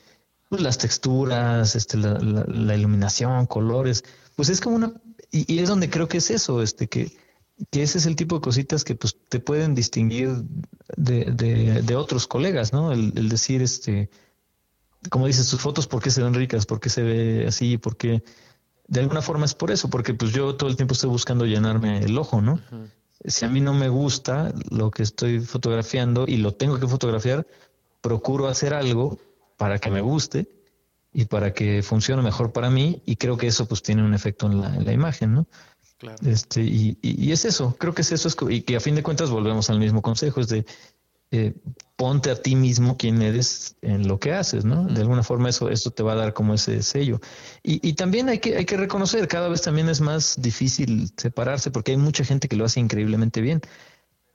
pues las texturas, este, la, la, iluminación, colores, pues es como una, y, es donde creo que es eso, este, que, que ese es el tipo de cositas que pues te pueden distinguir de, de, de otros colegas, ¿no? El, el, decir, este, como dices, tus fotos, ¿por qué se ven ricas? ¿Por qué se ve así? ¿Por qué? De alguna forma es por eso, porque pues yo todo el tiempo estoy buscando llenarme el ojo, ¿no? Si a mí no me gusta lo que estoy fotografiando y lo tengo que fotografiar, procuro hacer algo para que me guste y para que funcione mejor para mí y creo que eso pues tiene un efecto en la, en la imagen, ¿no? Claro. Este, y, y, es eso, creo que es eso, es, y que a fin de cuentas volvemos al mismo consejo, es de eh, ponte a ti mismo quien eres en lo que haces, ¿no? De alguna forma eso, esto te va a dar como ese sello. Y, y, también hay que, hay que reconocer, cada vez también es más difícil separarse porque hay mucha gente que lo hace increíblemente bien.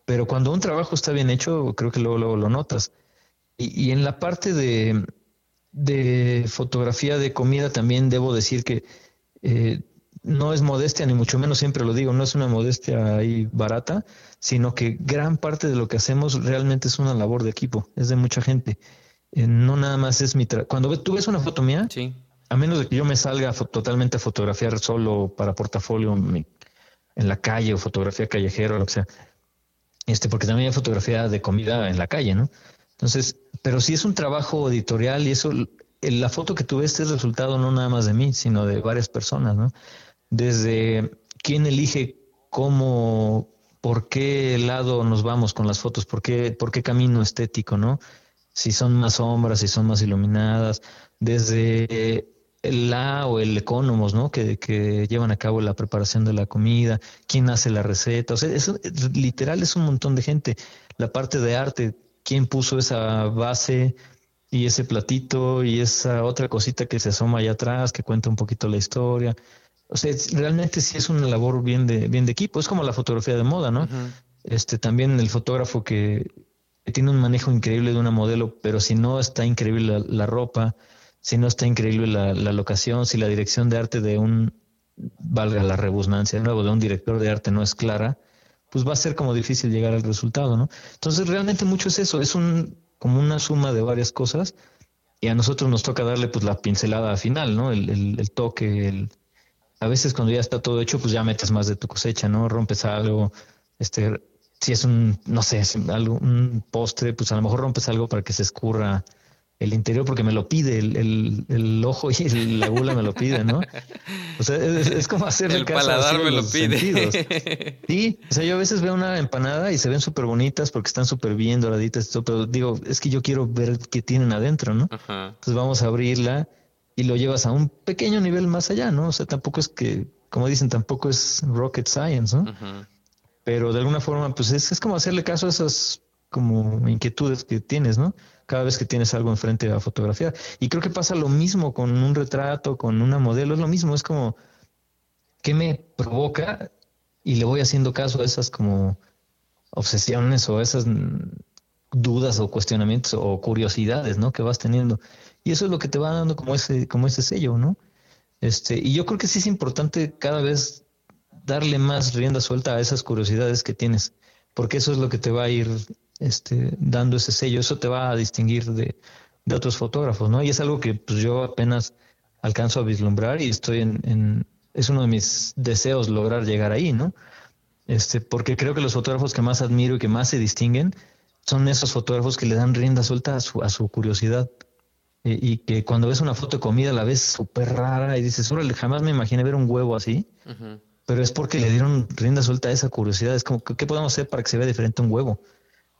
Pero cuando un trabajo está bien hecho, creo que luego, luego lo notas. Y, en la parte de, de, fotografía de comida también debo decir que eh, no es modestia, ni mucho menos siempre lo digo, no es una modestia ahí barata, sino que gran parte de lo que hacemos realmente es una labor de equipo, es de mucha gente. Eh, no nada más es mi trabajo. Cuando tú ves una foto mía, sí. a menos de que yo me salga totalmente a fotografiar solo para portafolio en la calle o fotografía callejera o lo que sea, este, porque también hay fotografía de comida en la calle, ¿no? Entonces, pero si es un trabajo editorial y eso, la foto que tú ves es resultado no nada más de mí, sino de varias personas, ¿no? Desde quién elige cómo, por qué lado nos vamos con las fotos, por qué, por qué camino estético, ¿no? Si son más sombras, si son más iluminadas, desde la o el ecónomos, ¿no? Que, que, llevan a cabo la preparación de la comida, quién hace la receta, o sea, literal es un montón de gente. La parte de arte, quién puso esa base y ese platito y esa otra cosita que se asoma allá atrás, que cuenta un poquito la historia. O sea, realmente sí es una labor bien de, bien de equipo. Es como la fotografía de moda, ¿no? Este, también el fotógrafo que, tiene un manejo increíble de una modelo, pero si no está increíble la, ropa, si no está increíble la, la, locación, si la dirección de arte de un, valga la rebusnancia, de nuevo, de un director de arte no es clara, pues va a ser como difícil llegar al resultado, ¿no? Entonces realmente mucho es eso, es un como una suma de varias cosas y a nosotros nos toca darle pues la pincelada final, ¿no? El, el, toque, el, a veces cuando ya está todo hecho pues ya metes más de tu cosecha, ¿no? Rompes algo, este, si es un, no sé, algo, un postre, pues a lo mejor rompes algo para que se escurra el interior porque me lo pide, el, el, el ojo y la gula me lo piden, ¿no? O sea, es, como hacer el paladar me lo pide. <laughs> Sí, o sea, yo a veces veo una empanada y se ven súper bonitas porque están súper bien doraditas, pero digo, es que yo quiero ver qué tienen adentro, ¿no? Entonces vamos a abrirla y lo llevas a un pequeño nivel más allá, ¿no? O sea, tampoco es que, como dicen, tampoco es rocket science, ¿no? Pero de alguna forma, pues es, es como hacerle caso a esas como inquietudes que tienes, ¿no? Cada vez que tienes algo enfrente a fotografiar. Y creo que pasa lo mismo con un retrato, con una modelo, es lo mismo, es como, ¿qué me provoca? Y le voy haciendo caso a esas como obsesiones o esas dudas o cuestionamientos o curiosidades, ¿no? Que vas teniendo. Y eso es lo que te va dando como ese, como ese sello, ¿no? Este, y yo creo que sí es importante cada vez darle más rienda suelta a esas curiosidades que tienes, porque eso es lo que te va a ir este, dando ese sello. Eso te va a distinguir de, otros fotógrafos, ¿no? Y es algo que pues, yo apenas alcanzo a vislumbrar y estoy en, es uno de mis deseos lograr llegar ahí, ¿no? Este, porque creo que los fotógrafos que más admiro y que más se distinguen son esos fotógrafos que le dan rienda suelta a su, a su curiosidad. Y, que cuando ves una foto de comida la ves súper rara y dices, órale, jamás me imaginé ver un huevo así. Pero es porque le dieron rienda suelta a esa curiosidad. Es como, ¿qué podemos hacer para que se vea diferente un huevo?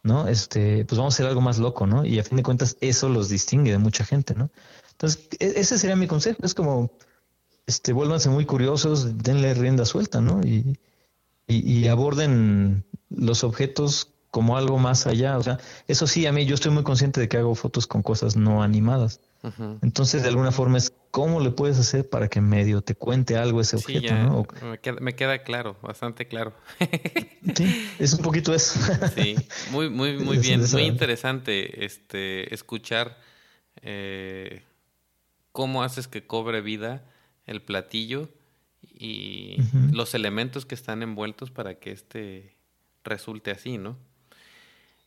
¿no? Este, pues vamos a hacer algo más loco, ¿no? Y a fin de cuentas eso los distingue de mucha gente, ¿no? Entonces, e-, ese sería mi consejo, es como, este, vuélvanse muy curiosos, denle rienda suelta, ¿no? Y, y, aborden los objetos como algo más allá, o sea, eso sí, a mí yo estoy muy consciente de que hago fotos con cosas no animadas. Entonces, de alguna forma es cómo le puedes hacer para que medio te cuente algo ese objeto, ¿no? Me queda, claro, bastante claro. sí, es un poquito eso. <laughs> sí, muy, muy, <laughs> muy bien, muy interesante este escuchar eh, cómo haces que cobre vida el platillo y los elementos que están envueltos para que este resulte así, ¿no?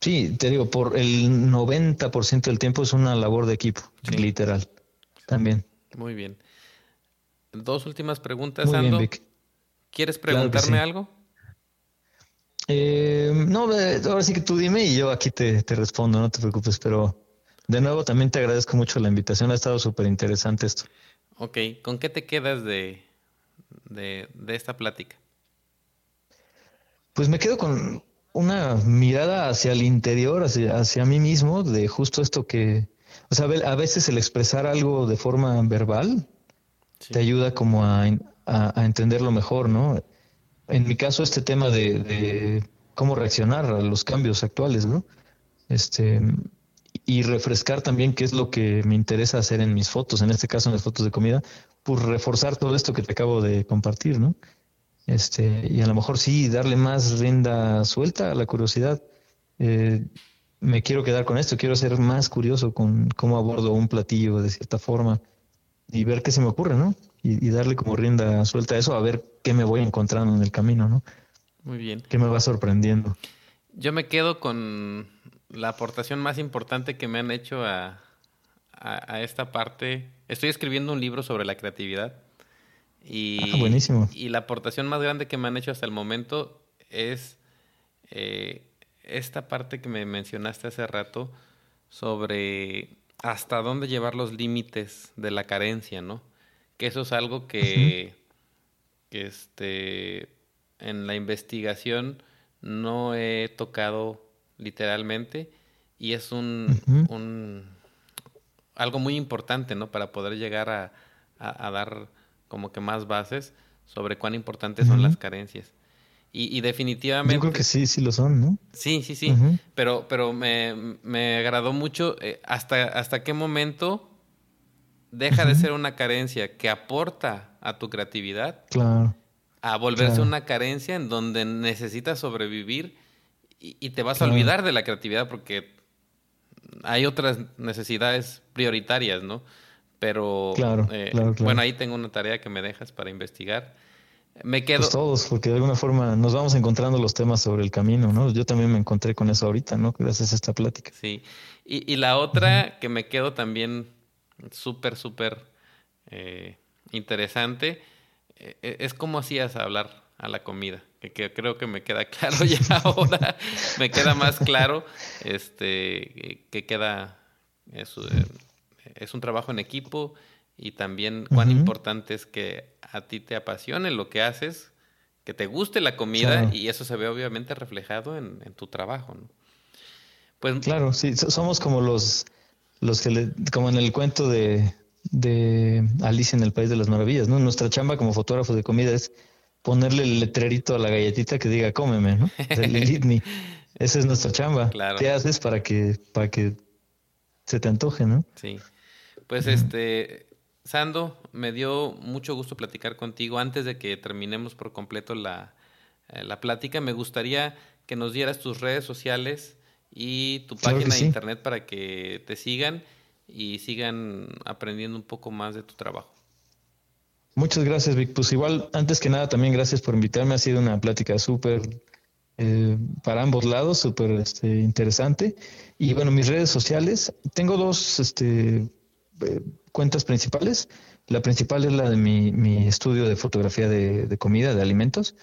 Sí, te digo, por el 90% del tiempo es una labor de equipo, literal. También. Muy bien. Dos últimas preguntas, Ando. ¿Quieres preguntarme algo? Eh, no, ahora sí que tú dime y yo aquí te, respondo, no te preocupes, pero de nuevo también te agradezco mucho la invitación, ha estado súper interesante esto. Ok, ¿con qué te quedas de, de, esta plática? Pues me quedo con una mirada hacia el interior, hacia, hacia mí mismo, de justo esto que, o sea, a veces el expresar algo de forma verbal te ayuda como a, a, entenderlo mejor, ¿no? En mi caso, este tema de, de, cómo reaccionar a los cambios actuales, ¿no? Este, y refrescar también qué es lo que me interesa hacer en mis fotos, en este caso en las fotos de comida, por reforzar todo esto que te acabo de compartir, ¿no? Este, y a lo mejor sí darle más rienda suelta a la curiosidad. Eh, me quiero quedar con esto, quiero ser más curioso con cómo abordo un platillo de cierta forma y ver qué se me ocurre, ¿no? Y, darle como rienda suelta a eso, a ver qué me voy encontrando en el camino, ¿no? Muy bien. ¿Qué me va sorprendiendo? Yo me quedo con la aportación más importante que me han hecho a, a, esta parte. Estoy escribiendo un libro sobre la creatividad. Y, ah, buenísimo. Y la aportación más grande que me han hecho hasta el momento es eh, esta parte que me mencionaste hace rato sobre hasta dónde llevar los límites de la carencia, ¿no? Que eso es algo que, que este, en la investigación no he tocado literalmente y es un, un algo muy importante, ¿no? Para poder llegar a, a, dar como que más bases sobre cuán importantes son las carencias. Y, definitivamente... Yo creo que sí, sí lo son, ¿no? Sí, sí, sí. Pero, pero me, me, agradó mucho eh, hasta, hasta qué momento deja de ser una carencia que aporta a tu creatividad claro. a volverse una carencia en donde necesitas sobrevivir y, te vas a olvidar de la creatividad porque hay otras necesidades prioritarias, ¿no? Pero claro, eh, bueno, ahí tengo una tarea que me dejas para investigar. Me quedo. Pues todos, porque de alguna forma nos vamos encontrando los temas sobre el camino, ¿no? Yo también me encontré con eso ahorita, ¿no? Gracias a esta plática. Sí. Y, la otra que me quedo también súper, súper eh, interesante eh, e, es cómo hacías hablar a la comida, que, creo que me queda <laughs> claro ya ahora, me queda más claro, este, que queda, es, eh, es un trabajo en equipo y también cuán importante es que a ti te apasione lo que haces, que te guste la comida y eso se ve obviamente reflejado en, tu trabajo. ¿no? Pues, claro, sí, somos como los, los que, le, como en el cuento de, de Alicia en el País de las Maravillas, ¿no? Nuestra chamba como fotógrafo de comida es ponerle el letrerito a la galletita que diga cómeme, ¿no? El <laughs> Esa es nuestra chamba. Claro. ¿Qué haces para que, para que se te antoje, no? Sí. Pues este, Sando, me dio mucho gusto platicar contigo. Antes de que terminemos por completo la, eh, la plática, me gustaría que nos dieras tus redes sociales y tu página de internet para que te sigan y sigan aprendiendo un poco más de tu trabajo. Muchas gracias, Vic. Pues igual, antes que nada, también gracias por invitarme. Ha sido una plática súper eh, para ambos lados, súper este, interesante. Y bueno, mis redes sociales, tengo dos este, eh, cuentas principales. La principal es la de mi, estudio de fotografía de, comida, de alimentos,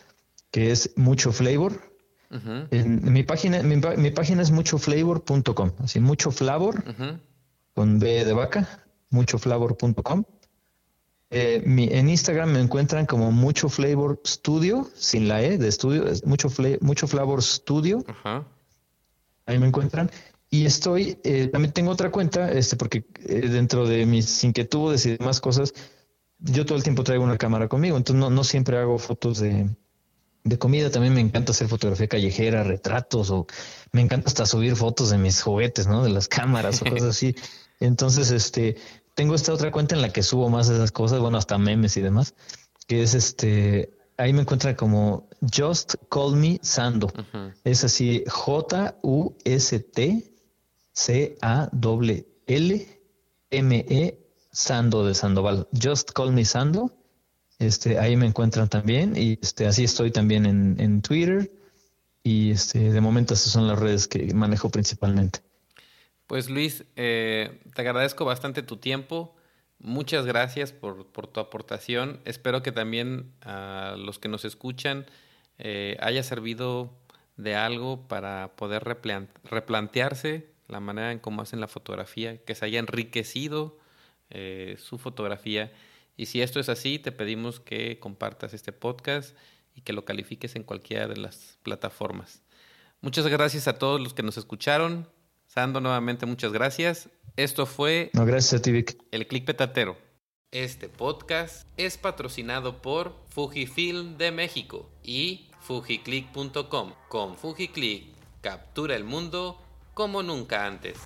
que es Mucho Flavor. en, mi página, mi, página es muchoflavor.com, así mucho flavor con B de vaca, muchoflavor.com. Eh, en Instagram me encuentran como Mucho Flavor Studio, sin la E de estudio, es mucho, mucho Flavor Studio. Ahí me encuentran. Y estoy, eh, también tengo otra cuenta, este, porque eh, dentro de mis inquietudes y demás cosas, yo todo el tiempo traigo una cámara conmigo, entonces no, no siempre hago fotos de, de comida, también me encanta hacer fotografía callejera, retratos, o me encanta hasta subir fotos de mis juguetes, ¿no? De las cámaras o cosas así. <laughs> Entonces, este, tengo esta otra cuenta en la que subo más esas cosas, bueno, hasta memes y demás, que es este, ahí me encuentra como Just Call Me Sando. Es así, J-U-S-T C-A-L-L M-E Sando de Sandoval. Just Call Me Sando. Este, ahí me encuentran también y este, así estoy también en, en Twitter y este, de momento esas son las redes que manejo principalmente. Pues Luis, eh, te agradezco bastante tu tiempo. Muchas gracias por, tu aportación. Espero que también a los que nos escuchan eh, haya servido de algo para poder replantearse la manera en cómo hacen la fotografía, que se haya enriquecido eh, su fotografía. Y si esto es así, te pedimos que compartas este podcast y que lo califiques en cualquiera de las plataformas. Muchas gracias a todos los que nos escucharon. Sando, nuevamente muchas gracias. Esto fue... No, gracias a ti, Vic. El Click Petatero. Este podcast es patrocinado por Fujifilm de México y fujiclick.com. Con Fujiclick, captura el mundo como nunca antes.